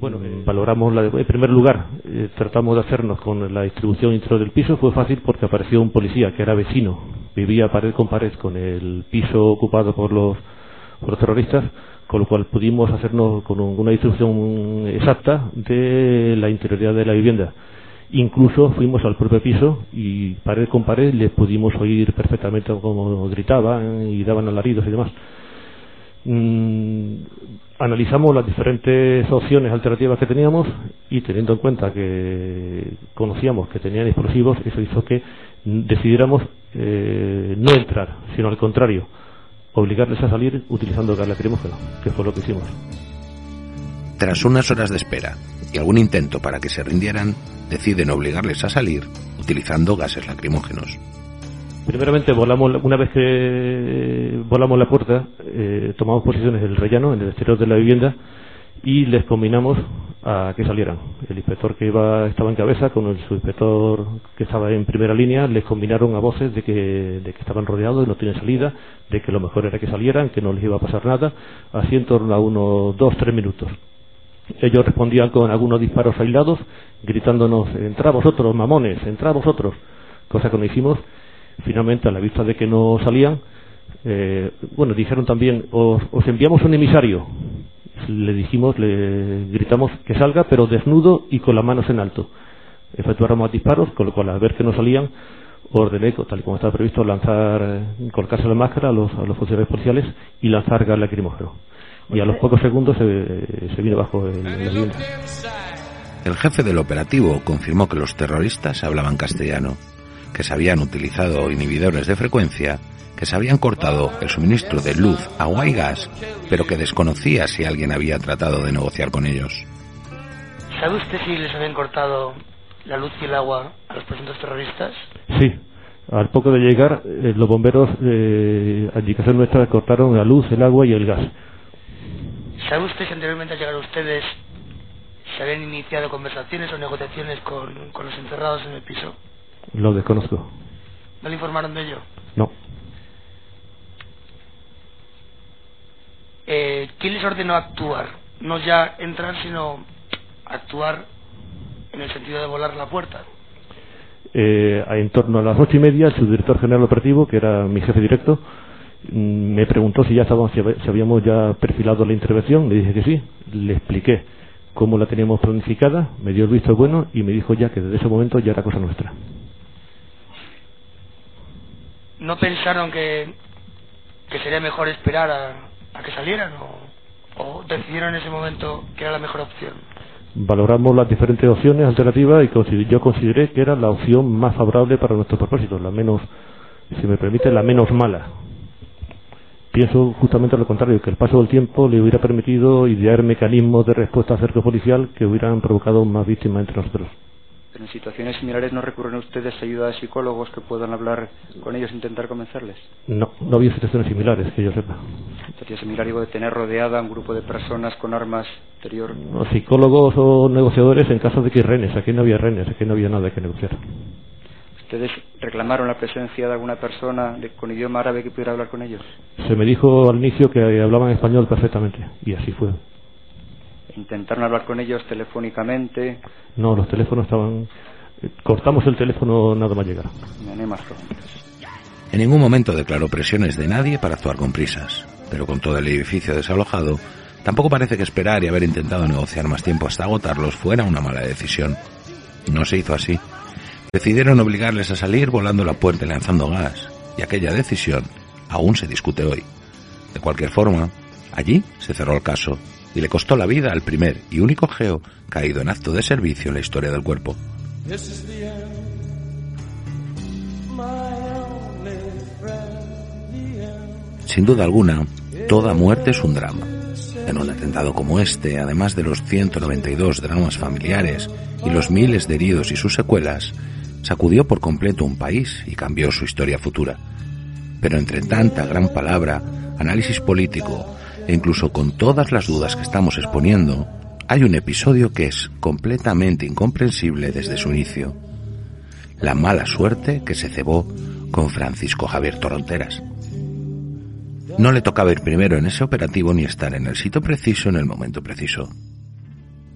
Bueno, eh, valoramos la en primer lugar, eh, tratamos de hacernos con la distribución interior del piso. Fue fácil porque apareció un policía que era vecino, vivía pared con pared con el piso ocupado por los, por los terroristas, con lo cual pudimos hacernos con un- una distribución exacta de la interioridad de la vivienda. Incluso fuimos al propio piso y pared con pared les pudimos oír perfectamente cómo gritaban y daban alaridos y demás. Mm, analizamos las diferentes opciones alternativas que teníamos y teniendo en cuenta que conocíamos que tenían explosivos, eso hizo que decidiéramos eh, no entrar, sino al contrario, obligarles a salir utilizando gas lacrimógeno, que fue lo que hicimos. Tras unas horas de espera y algún intento para que se rindieran, deciden obligarles a salir utilizando gases lacrimógenos. Primeramente volamos, la- una vez que volamos la puerta, eh, tomamos posiciones en el rellano, en el exterior de la vivienda, y les combinamos a que salieran. El inspector que iba, estaba en cabeza con el subinspector que estaba en primera línea, les combinaron a voces de que, de que estaban rodeados no tienen salida, de que lo mejor era que salieran, que no les iba a pasar nada, así en torno a unos dos, tres minutos. Ellos respondían con algunos disparos aislados, gritándonos, entrad vosotros, mamones, entrad vosotros, cosa que no hicimos. Finalmente, a la vista de que no salían, eh, bueno, dijeron también, os, os enviamos un emisario. Le dijimos, le gritamos que salga, pero desnudo y con las manos en alto. Efectuaron más disparos, con lo cual, al ver que no salían, ordené, tal y como estaba previsto, lanzar, eh, colocarse la máscara a los, a los funcionarios policiales y lanzar gas lacrimógeno. Y a los pocos segundos se, se vino bajo el, el. El jefe del operativo confirmó que los terroristas hablaban castellano, que se habían utilizado inhibidores de frecuencia, que se habían cortado el suministro de luz, agua y gas, pero que desconocía si alguien había tratado de negociar con ellos. ¿Sabe usted si les habían cortado la luz y el agua a los presuntos terroristas? Sí, al poco de llegar, eh, los bomberos, eh, a indicación nuestra, cortaron la luz, el agua y el gas. ¿Sabe usted si anteriormente al llegar ustedes se habían iniciado conversaciones o negociaciones con, con los encerrados en el piso? Lo desconozco. ¿No le informaron de ello? No. Eh, ¿Quién les ordenó actuar? No ya entrar, sino actuar en el sentido de volar la puerta. Eh, en torno a las ocho y media, el subdirector general operativo, que era mi jefe directo, mm, me preguntó si ya estábamos, si hab- si habíamos ya perfilado la intervención. Le dije que sí. Le expliqué cómo la teníamos planificada, me dio el visto bueno y me dijo ya que desde ese momento ya era cosa nuestra. ¿No pensaron que, que sería mejor esperar a, a que salieran o, decidieron en ese momento que era la mejor opción? Valoramos las diferentes opciones alternativas y yo consideré que era la opción más favorable para nuestros propósitos, la menos, si me permite, la menos mala. pienso justamente lo contrario, que el paso del tiempo le hubiera permitido idear mecanismos de respuesta a policial que hubieran provocado más víctimas entre nosotros. Pero en situaciones similares no recurren ustedes a ayuda de psicólogos que puedan hablar con ellos e intentar convencerles. No, no había situaciones similares, que yo sepa. Sería similar digo, de tener rodeada a un grupo de personas con armas exterior. No, psicólogos o negociadores en caso de que hay renes, aquí no había renes, aquí no había nada que negociar. ¿Ustedes reclamaron la presencia de alguna persona de- con idioma árabe que pudiera hablar con ellos? Se me dijo al inicio que hablaban español perfectamente, y así fue. ¿Intentaron hablar con ellos telefónicamente? No, los teléfonos estaban... eh, Cortamos el teléfono nada más llegar. En ningún momento declaró presiones de nadie para actuar con prisas, pero con todo el edificio desalojado, tampoco parece que esperar y haber intentado negociar más tiempo hasta agotarlos fuera una mala decisión. No se hizo así. Decidieron obligarles a salir volando la puerta y lanzando gas, y aquella decisión aún se discute hoy. De cualquier forma, allí se cerró el caso y le costó la vida al primer y único geo caído en acto de servicio en la historia del cuerpo. Sin duda alguna, toda muerte es un drama. En un atentado como este, además de los 192 dramas familiares y los miles de heridos y sus secuelas, sacudió por completo un país y cambió su historia futura. Pero entre tanta gran palabra, análisis político e incluso con todas las dudas que estamos exponiendo, hay un episodio que es completamente incomprensible desde su inicio. La mala suerte que se cebó con Francisco Javier Torronteras. No le tocaba ir primero en ese operativo ni estar en el sitio preciso en el momento preciso.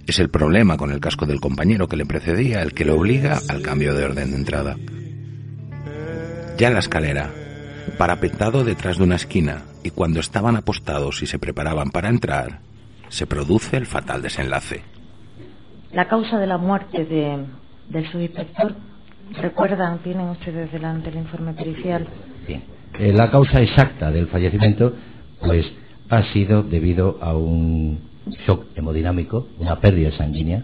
Es el problema con el casco del compañero que le precedía el que le obliga al cambio de orden de entrada. Ya en la escalera, parapetado detrás de una esquina, y cuando estaban apostados y se preparaban para entrar, se produce el fatal desenlace. La causa de la muerte de, del subinspector, ¿recuerdan? ¿Tienen ustedes delante el informe pericial? Bien. Eh, la causa exacta del fallecimiento, pues, ha sido debido a un shock hemodinámico, una pérdida sanguínea,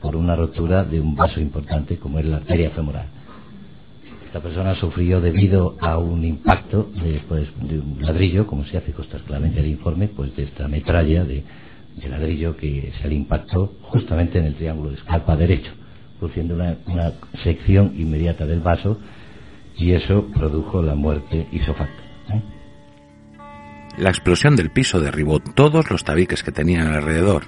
por una rotura de un vaso importante como es la arteria femoral. Esta persona sufrió debido a un impacto de, pues, un ladrillo, como se hace constar claramente el informe, pues de esta metralla de, ladrillo que se le impactó justamente en el triángulo de escarpa derecho, produciendo una, una sección inmediata del vaso y eso produjo la muerte isofacta. ¿eh? La explosión del piso derribó todos los tabiques que tenían alrededor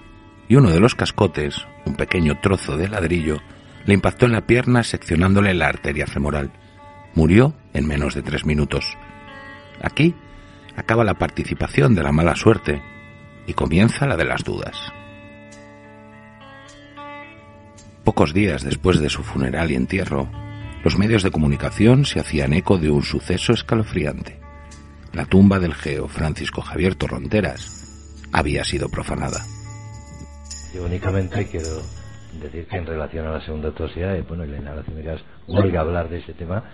y uno de los cascotes, un pequeño trozo de ladrillo, le impactó en la pierna seccionándole la arteria femoral. Murió en menos de tres minutos. Aquí acaba la participación de la mala suerte y comienza la de las dudas. Pocos días después de su funeral y entierro, los medios de comunicación se hacían eco de un suceso escalofriante. La tumba del geo Francisco Javier Torronteras había sido profanada. Únicamente quiero decir que en relación a la segunda autopsia, eh, bueno, y la inhalación de gas, huelga hablar de ese tema,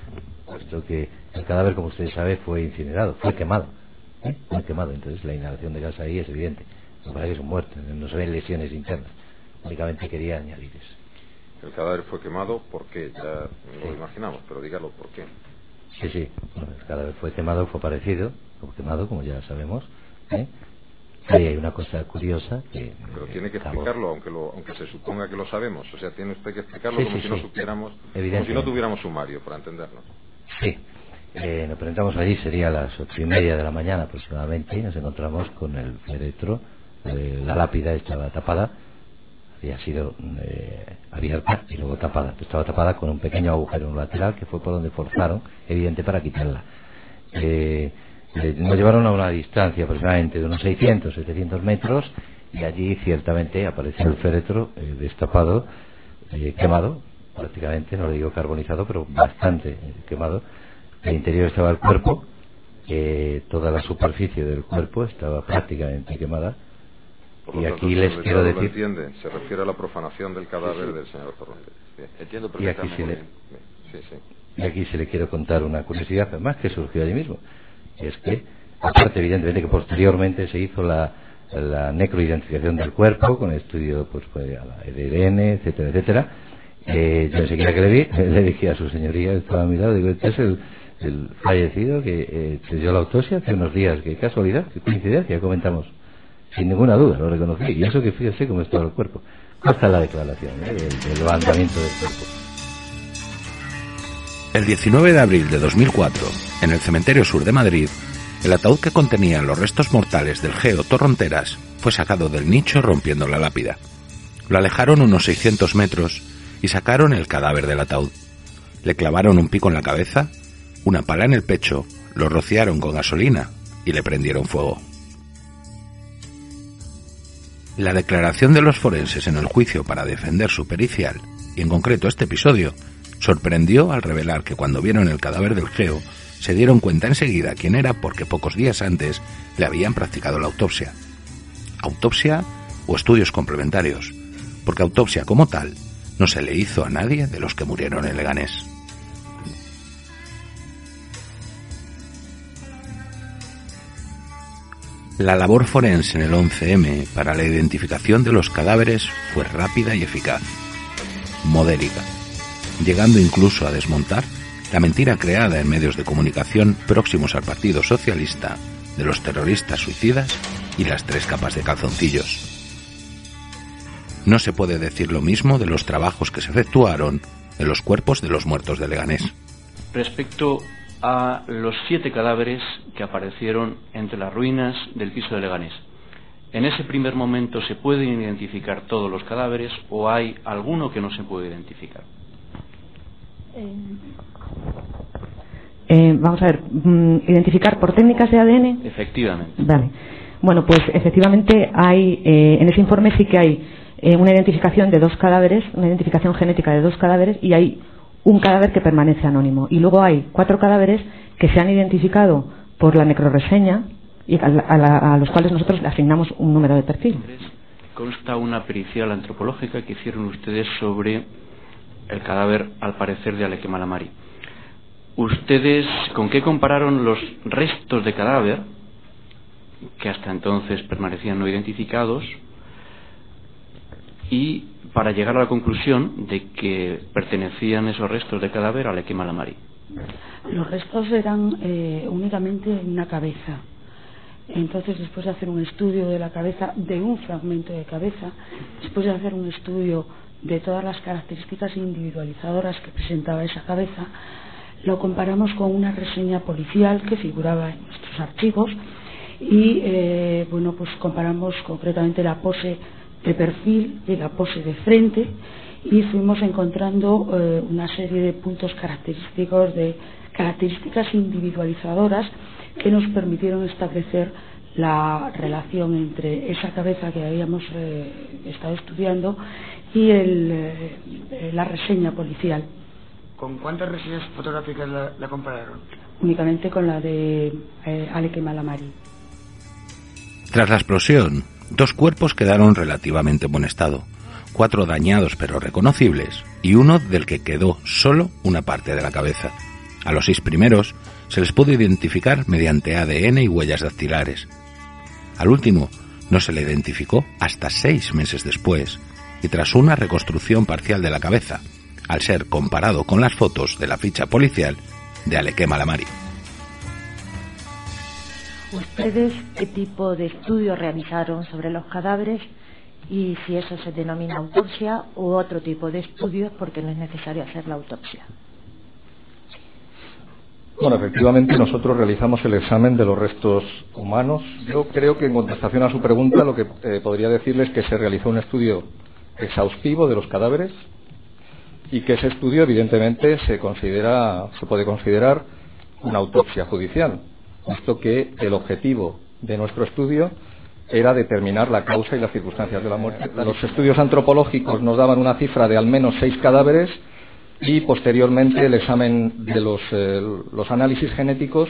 puesto que el cadáver, como ustedes saben, fue incinerado, fue quemado. ¿eh? Fue quemado, entonces la inhalación de gas ahí es evidente. Me parece que es un muerto, no se ven lesiones internas. Únicamente quería añadir eso. El cadáver fue quemado porque ya lo imaginamos, pero dígalo por qué. Sí, sí, bueno, el cadáver fue quemado, fue parecido, fue quemado, como ya sabemos. ¿eh? Ahí hay una cosa curiosa que... Pero tiene que explicarlo, aunque, lo, aunque se suponga que lo sabemos. O sea, tiene usted que explicarlo Sí, como sí, si no sí. supiéramos, como si no tuviéramos sumario, para entendernos. Sí, eh, nos presentamos allí, sería las ocho y media de la mañana aproximadamente, y nos encontramos con el féretro, eh, la lápida estaba tapada, había sido eh, abierta y luego tapada, estaba tapada con un pequeño agujero en un lateral que fue por donde forzaron, evidente, para quitarla. Eh, eh, nos llevaron a una distancia aproximadamente de unos 600, 700 metros y allí ciertamente apareció el féretro eh, destapado, eh, quemado, prácticamente, no le digo carbonizado, pero bastante eh, quemado. El interior estaba el cuerpo, eh, toda la superficie del cuerpo estaba prácticamente quemada. Por Y tanto, aquí les quiero lo decir, entiende, se refiere a la profanación del cadáver Sí, sí. del señor Torrontes. Bien. Entiendo Y aquí perfectamente. se le- Sí, sí. y aquí se le quiero contar una curiosidad, además que surgió allí mismo. Es que, aparte, evidentemente, que posteriormente se hizo la, necroidentificación del cuerpo con estudio pues, pues, a la EDN, etcétera, etcétera. Eh, yo enseguida que le vi, (laughs) le dije a su señoría, estaba a mi lado, digo, este es el, el fallecido que eh, se dio la autopsia hace unos días. Qué casualidad, qué coincidencia, comentamos. Sin ninguna duda, lo reconocí. Y eso que fíjese cómo está el cuerpo. Consta la declaración, ¿eh? el, el levantamiento del cuerpo. El 19 de abril de 2004, en el cementerio sur de Madrid, el ataúd que contenía los restos mortales del geo Torronteras fue sacado del nicho rompiendo la lápida. Lo alejaron unos 600 metros y sacaron el cadáver del ataúd. Le clavaron un pico en la cabeza, una pala en el pecho, lo rociaron con gasolina y le prendieron fuego. La declaración de los forenses en el juicio para defender su pericial, y en concreto este episodio, sorprendió al revelar que cuando vieron el cadáver del geo, se dieron cuenta enseguida quién era porque pocos días antes le habían practicado la autopsia. Autopsia o estudios complementarios, porque autopsia como tal no se le hizo a nadie de los que murieron en Leganés. La labor forense en el 11M para la identificación de los cadáveres fue rápida y eficaz, modérica, llegando incluso a desmontar la mentira creada en medios de comunicación próximos al Partido Socialista de los terroristas suicidas y las tres capas de calzoncillos. No se puede decir lo mismo de los trabajos que se efectuaron en los cuerpos de los muertos de Leganés. Respecto a los siete cadáveres que aparecieron entre las ruinas del piso de Leganés. ¿En ese primer momento se pueden identificar todos los cadáveres o hay alguno que no se puede identificar? Eh, vamos a ver, mm, identificar por técnicas de ADN. Efectivamente. Vale. Bueno, pues efectivamente hay, eh, en ese informe sí que hay eh, una identificación de dos cadáveres, una identificación genética de dos cadáveres y hay un cadáver que permanece anónimo. Y luego hay cuatro cadáveres que se han identificado por la necroreseña y a, a- a los cuales nosotros le asignamos un número de perfil. Consta una pericial antropológica que hicieron ustedes sobre el cadáver, al parecer, de Aleque Malamari. ¿Ustedes con qué compararon los restos de cadáver, que hasta entonces permanecían no identificados, y para llegar a la conclusión de que pertenecían esos restos de cadáver a Aleque? Los restos eran eh, únicamente en una cabeza. Entonces, después de hacer un estudio de la cabeza, de un fragmento de cabeza, después de hacer un estudio de todas las características individualizadoras que presentaba esa cabeza, lo comparamos con una reseña policial que figuraba en nuestros archivos y, eh, bueno, pues comparamos concretamente la pose de perfil y la pose de frente y fuimos encontrando eh, una serie de puntos característicos de características individualizadoras que nos permitieron establecer la relación entre esa cabeza que habíamos eh, estado estudiando y el, eh, eh, la reseña policial, ¿Con cuántas reseñas fotográficas la, la compararon? únicamente con la de eh, Aleke Malamari. Tras la explosión, dos cuerpos quedaron relativamente en buen estado, cuatro dañados pero reconocibles y uno del que quedó solo una parte de la cabeza. A los seis primeros se les pudo identificar mediante ADN y huellas dactilares. Al último no se le identificó hasta seis meses después y tras una reconstrucción parcial de la cabeza, al ser comparado con las fotos de la ficha policial de Aleque Malamari. ¿Ustedes qué tipo de estudio realizaron sobre los cadáveres y si eso se denomina autopsia u otro tipo de estudios porque no es necesario hacer la autopsia? Bueno, efectivamente nosotros realizamos el examen de los restos humanos. Yo creo que en contestación a su pregunta lo que eh, podría decirles es que se realizó un estudio exhaustivo de los cadáveres y que ese estudio evidentemente se considera se puede considerar una autopsia judicial, puesto que el objetivo de nuestro estudio era determinar la causa y las circunstancias de la muerte. Los estudios antropológicos nos daban una cifra de al menos seis cadáveres y posteriormente el examen de los, eh, los análisis genéticos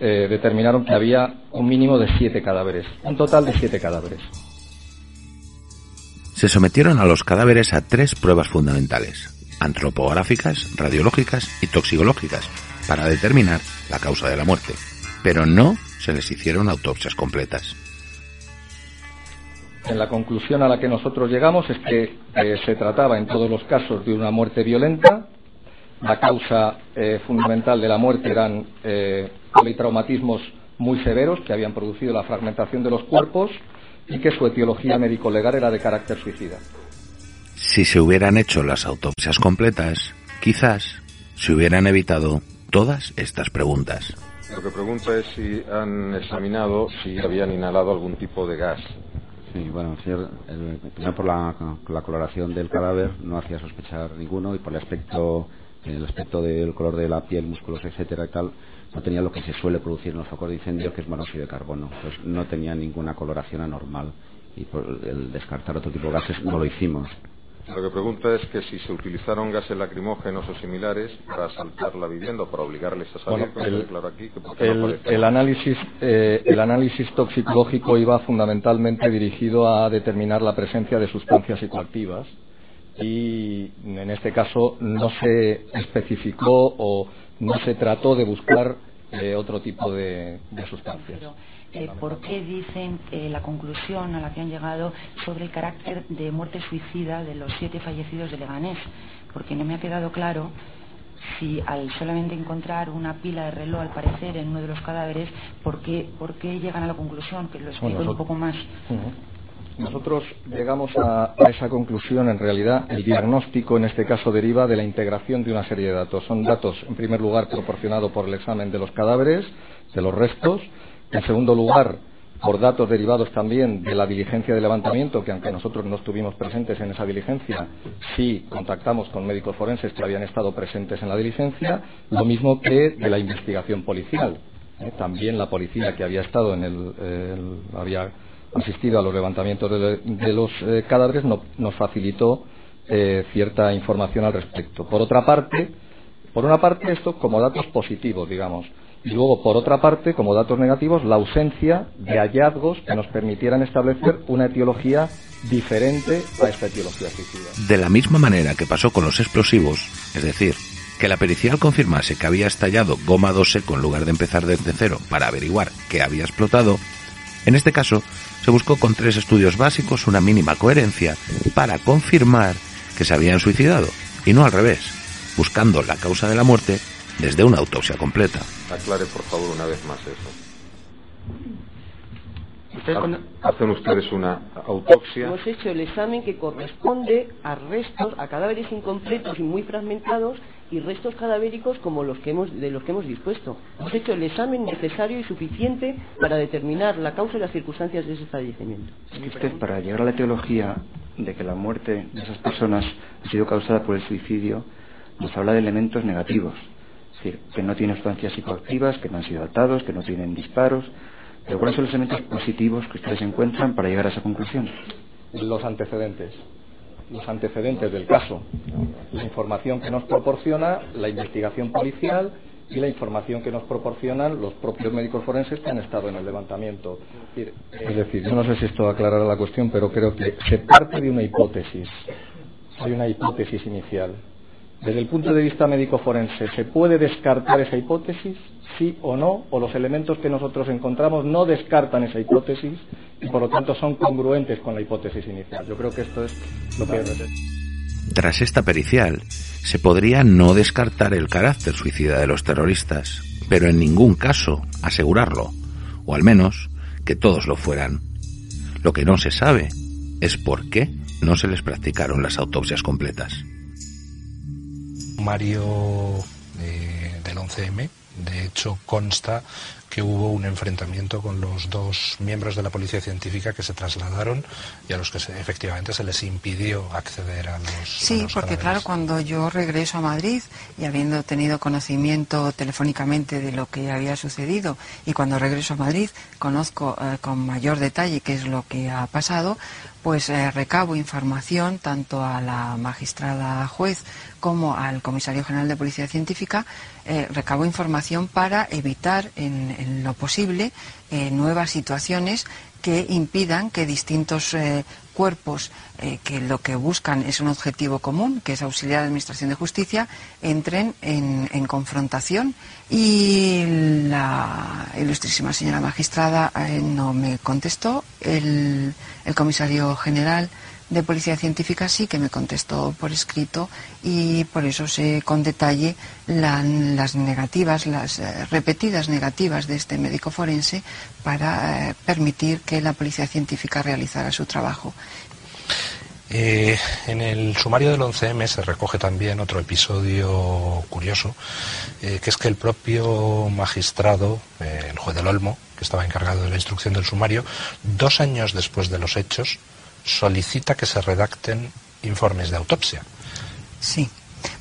eh, determinaron que había un mínimo de siete cadáveres, un total de siete cadáveres. Se sometieron a los cadáveres a tres pruebas fundamentales, antropográficas, radiológicas y toxicológicas, para determinar la causa de la muerte, pero no se les hicieron autopsias completas. En la conclusión a la que nosotros llegamos es que eh, se trataba en todos los casos de una muerte violenta. La causa eh, fundamental de la muerte eran eh, politraumatismos muy severos que habían producido la fragmentación de los cuerpos y que su etiología médico-legal era de carácter suicida. Si se hubieran hecho las autopsias completas, quizás se hubieran evitado todas estas preguntas. Lo que pregunta es si han examinado si habían inhalado algún tipo de gas. Sí, bueno, señor, el, primero por la, la, coloración del cadáver no hacía sospechar ninguno y por el aspecto, el aspecto del color de la piel, músculos, etcétera y tal, no tenía lo que se suele producir en los focos de incendio, que es monóxido de carbono. Entonces no tenía ninguna coloración anormal y por el descartar otro tipo de gases no lo hicimos. Lo que pregunta es que si se utilizaron gases lacrimógenos o similares para asaltar la vivienda o para obligarles a salir, bueno, el, claro aquí, el, no el, análisis, eh, el análisis toxicológico iba fundamentalmente dirigido a determinar la presencia de sustancias psicoactivas y en este caso no se especificó o no se trató de buscar eh, otro tipo de, de sustancias. Pero, eh, ¿Por qué dicen eh, la conclusión a la que han llegado sobre el carácter de muerte suicida de los siete fallecidos de Leganés? Porque no me ha quedado claro si al solamente encontrar una pila de reloj, al parecer, en uno de los cadáveres, ¿por qué, por qué llegan a la conclusión? Que lo explico Bueno, un poco más. Uh -huh. Nosotros llegamos a, a, esa conclusión, en realidad, el diagnóstico en este caso deriva de la integración de una serie de datos. Son datos, en primer lugar, proporcionados por el examen de los cadáveres, de los restos, en segundo lugar, por datos derivados también de la diligencia de levantamiento, que aunque nosotros no estuvimos presentes en esa diligencia, sí contactamos con médicos forenses que habían estado presentes en la diligencia, lo mismo que de la investigación policial. ¿eh? También la policía que había estado en el, el había asistido a los levantamientos de, los eh, cadáveres no, nos facilitó eh, cierta información al respecto. Por otra parte, por una parte esto como datos positivos, digamos y luego, por otra parte, como datos negativos, la ausencia de hallazgos que nos permitieran establecer una etiología diferente a esta etiología suicida. De la misma manera que pasó con los explosivos, es decir, que la pericial confirmase que había estallado goma 2 seco en lugar de empezar desde cero para averiguar qué había explotado, en este caso se buscó con tres estudios básicos una mínima coherencia para confirmar que se habían suicidado, y no al revés, buscando la causa de la muerte desde una autopsia completa. Aclare, por favor, una vez más eso. Hacen ustedes una autopsia. Hemos hecho el examen que corresponde a restos, a cadáveres incompletos y muy fragmentados y restos cadavéricos como los que hemos, de los que hemos dispuesto. Hemos hecho el examen necesario y suficiente para determinar la causa y las circunstancias de ese fallecimiento. Es que usted, para llegar a la teología de que la muerte de esas personas ha sido causada por el suicidio, nos habla de elementos negativos. Es decir, que no tienen sustancias psicoactivas, que no han sido atados, que no tienen disparos. Pero ¿cuáles son los elementos positivos que ustedes encuentran para llegar a esa conclusión? Los antecedentes. Los antecedentes del caso. La información que nos proporciona la investigación policial y la información que nos proporcionan los propios médicos forenses que han estado en el levantamiento. Es decir, yo no sé si esto aclarará la cuestión, pero creo que se parte de una hipótesis. Hay una hipótesis inicial. Desde el punto de vista médico forense, ¿se puede descartar esa hipótesis? Sí o no, o los elementos que nosotros encontramos no descartan esa hipótesis y por lo tanto son congruentes con la hipótesis inicial. Yo creo que esto es lo que. Tras esta pericial, se podría no descartar el carácter suicida de los terroristas, pero en ningún caso asegurarlo, o al menos que todos lo fueran. Lo que no se sabe es por qué no se les practicaron las autopsias completas. Mario eh, del 11M. De hecho, consta que hubo un enfrentamiento con los dos miembros de la policía científica que se trasladaron y a los que se, efectivamente se les impidió acceder a los. Sí, a los porque cadáveres. claro, cuando yo regreso a Madrid y habiendo tenido conocimiento telefónicamente de lo que había sucedido y cuando regreso a Madrid conozco eh, con mayor detalle qué es lo que ha pasado, pues eh, recabo información tanto a la magistrada juez como al comisario general de policía científica, eh, recabo información para evitar en, lo posible eh, nuevas situaciones que impidan que distintos cuerpos que lo que buscan es un objetivo común, que es auxiliar a la Administración de Justicia, entren en, en confrontación. Y la ilustrísima señora magistrada eh, no me contestó. El, el comisario general de Policía Científica sí que me contestó por escrito y por eso sé con detalle la- las negativas, las eh, repetidas negativas de este médico forense para eh, permitir que la Policía Científica realizara su trabajo. Eh, en el sumario del 11M se recoge también otro episodio curioso, eh, que es que el propio magistrado, eh, el juez del Olmo, que estaba encargado de la instrucción del sumario, dos años después de los hechos, solicita que se redacten informes de autopsia. Sí.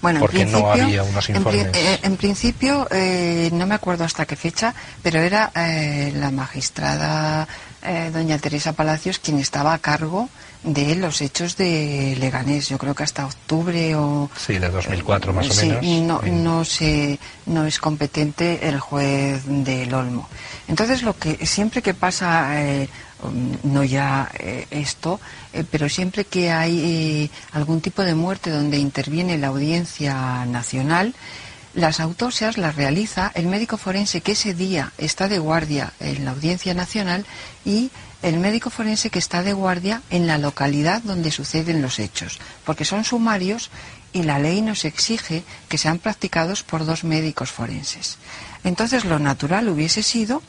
Bueno, en Porque no principio- había unos en informes. eh, En, principio, eh, no me acuerdo hasta qué fecha, pero era eh, la magistrada eh, doña Teresa Palacios quien estaba a cargo de los hechos de Leganés. Yo creo que hasta octubre o Sí, de 2004 más o Sí, menos. no, no, se, no es competente el juez del Olmo. Entonces, lo que siempre que pasa, eh, um, no ya eh, esto, eh, pero siempre que hay algún tipo de muerte donde interviene la Audiencia Nacional, las autopsias las realiza el médico forense que ese día está de guardia en la Audiencia Nacional y el médico forense que está de guardia en la localidad donde suceden los hechos, porque son sumarios y la ley nos exige que sean practicados por dos médicos forenses. Entonces, lo natural hubiese sido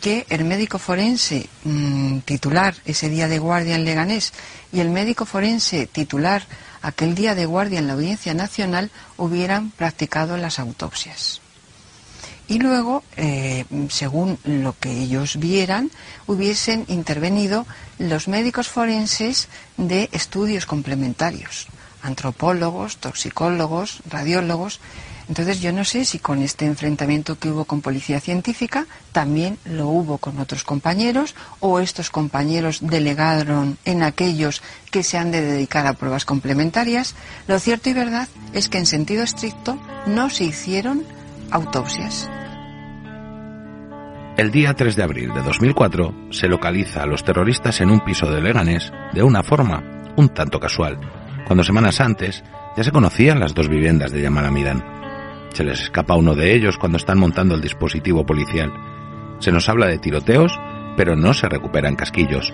que el médico forense mm, titular ese día de guardia en Leganés y el médico forense titular aquel día de guardia en la Audiencia Nacional hubieran practicado las autopsias. Y luego, eh, según lo que ellos vieran, hubiesen intervenido los médicos forenses de estudios complementarios, antropólogos, toxicólogos, radiólogos. Entonces yo no sé si con este enfrentamiento que hubo con policía científica también lo hubo con otros compañeros o estos compañeros delegaron en aquellos que se han de dedicar a pruebas complementarias. Lo cierto y verdad es que en sentido estricto no se hicieron autopsias. El día 3 de abril de 2004 se localiza a los terroristas en un piso de Leganés de una forma un tanto casual, cuando semanas antes ya se conocían las dos viviendas de Yamal Amirán. Se les escapa uno de ellos cuando están montando el dispositivo policial. Se nos habla de tiroteos, pero no se recuperan casquillos.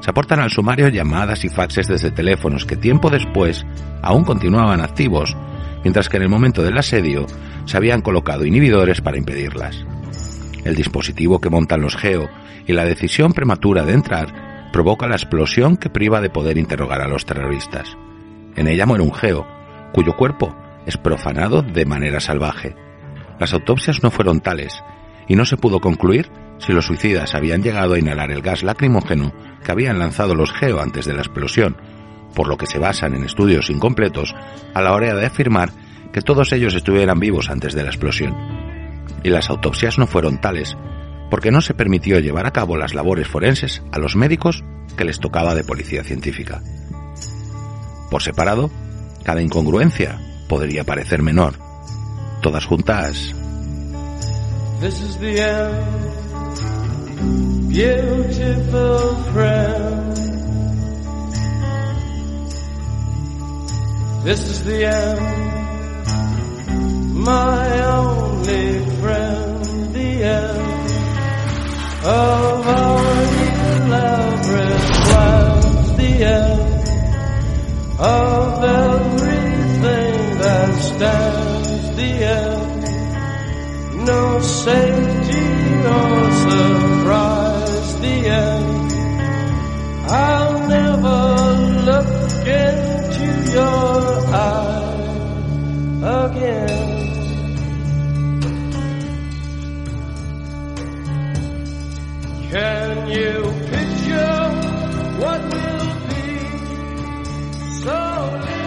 Se aportan al sumario llamadas y faxes desde teléfonos que tiempo después aún continuaban activos, mientras que en el momento del asedio se habían colocado inhibidores para impedirlas. El dispositivo que montan los GEO y la decisión prematura de entrar provoca la explosión que priva de poder interrogar a los terroristas. En ella muere un GEO, cuyo cuerpo es profanado de manera salvaje. Las autopsias no fueron tales y no se pudo concluir si los suicidas habían llegado a inhalar el gas lacrimógeno que habían lanzado los GEO antes de la explosión, por lo que se basan en estudios incompletos a la hora de afirmar que todos ellos estuvieran vivos antes de la explosión. Y las autopsias no fueron tales, porque no se permitió llevar a cabo las labores forenses a los médicos que les tocaba de policía científica. Por separado, cada incongruencia podría parecer menor. Todas juntas, This is the end, beautiful friend. This is the end, my only friend, the end of our elaborate plans, the end of everything there stands the end. No safety or surprise, the end. I'll never look into your eyes again. Can you picture what will be so?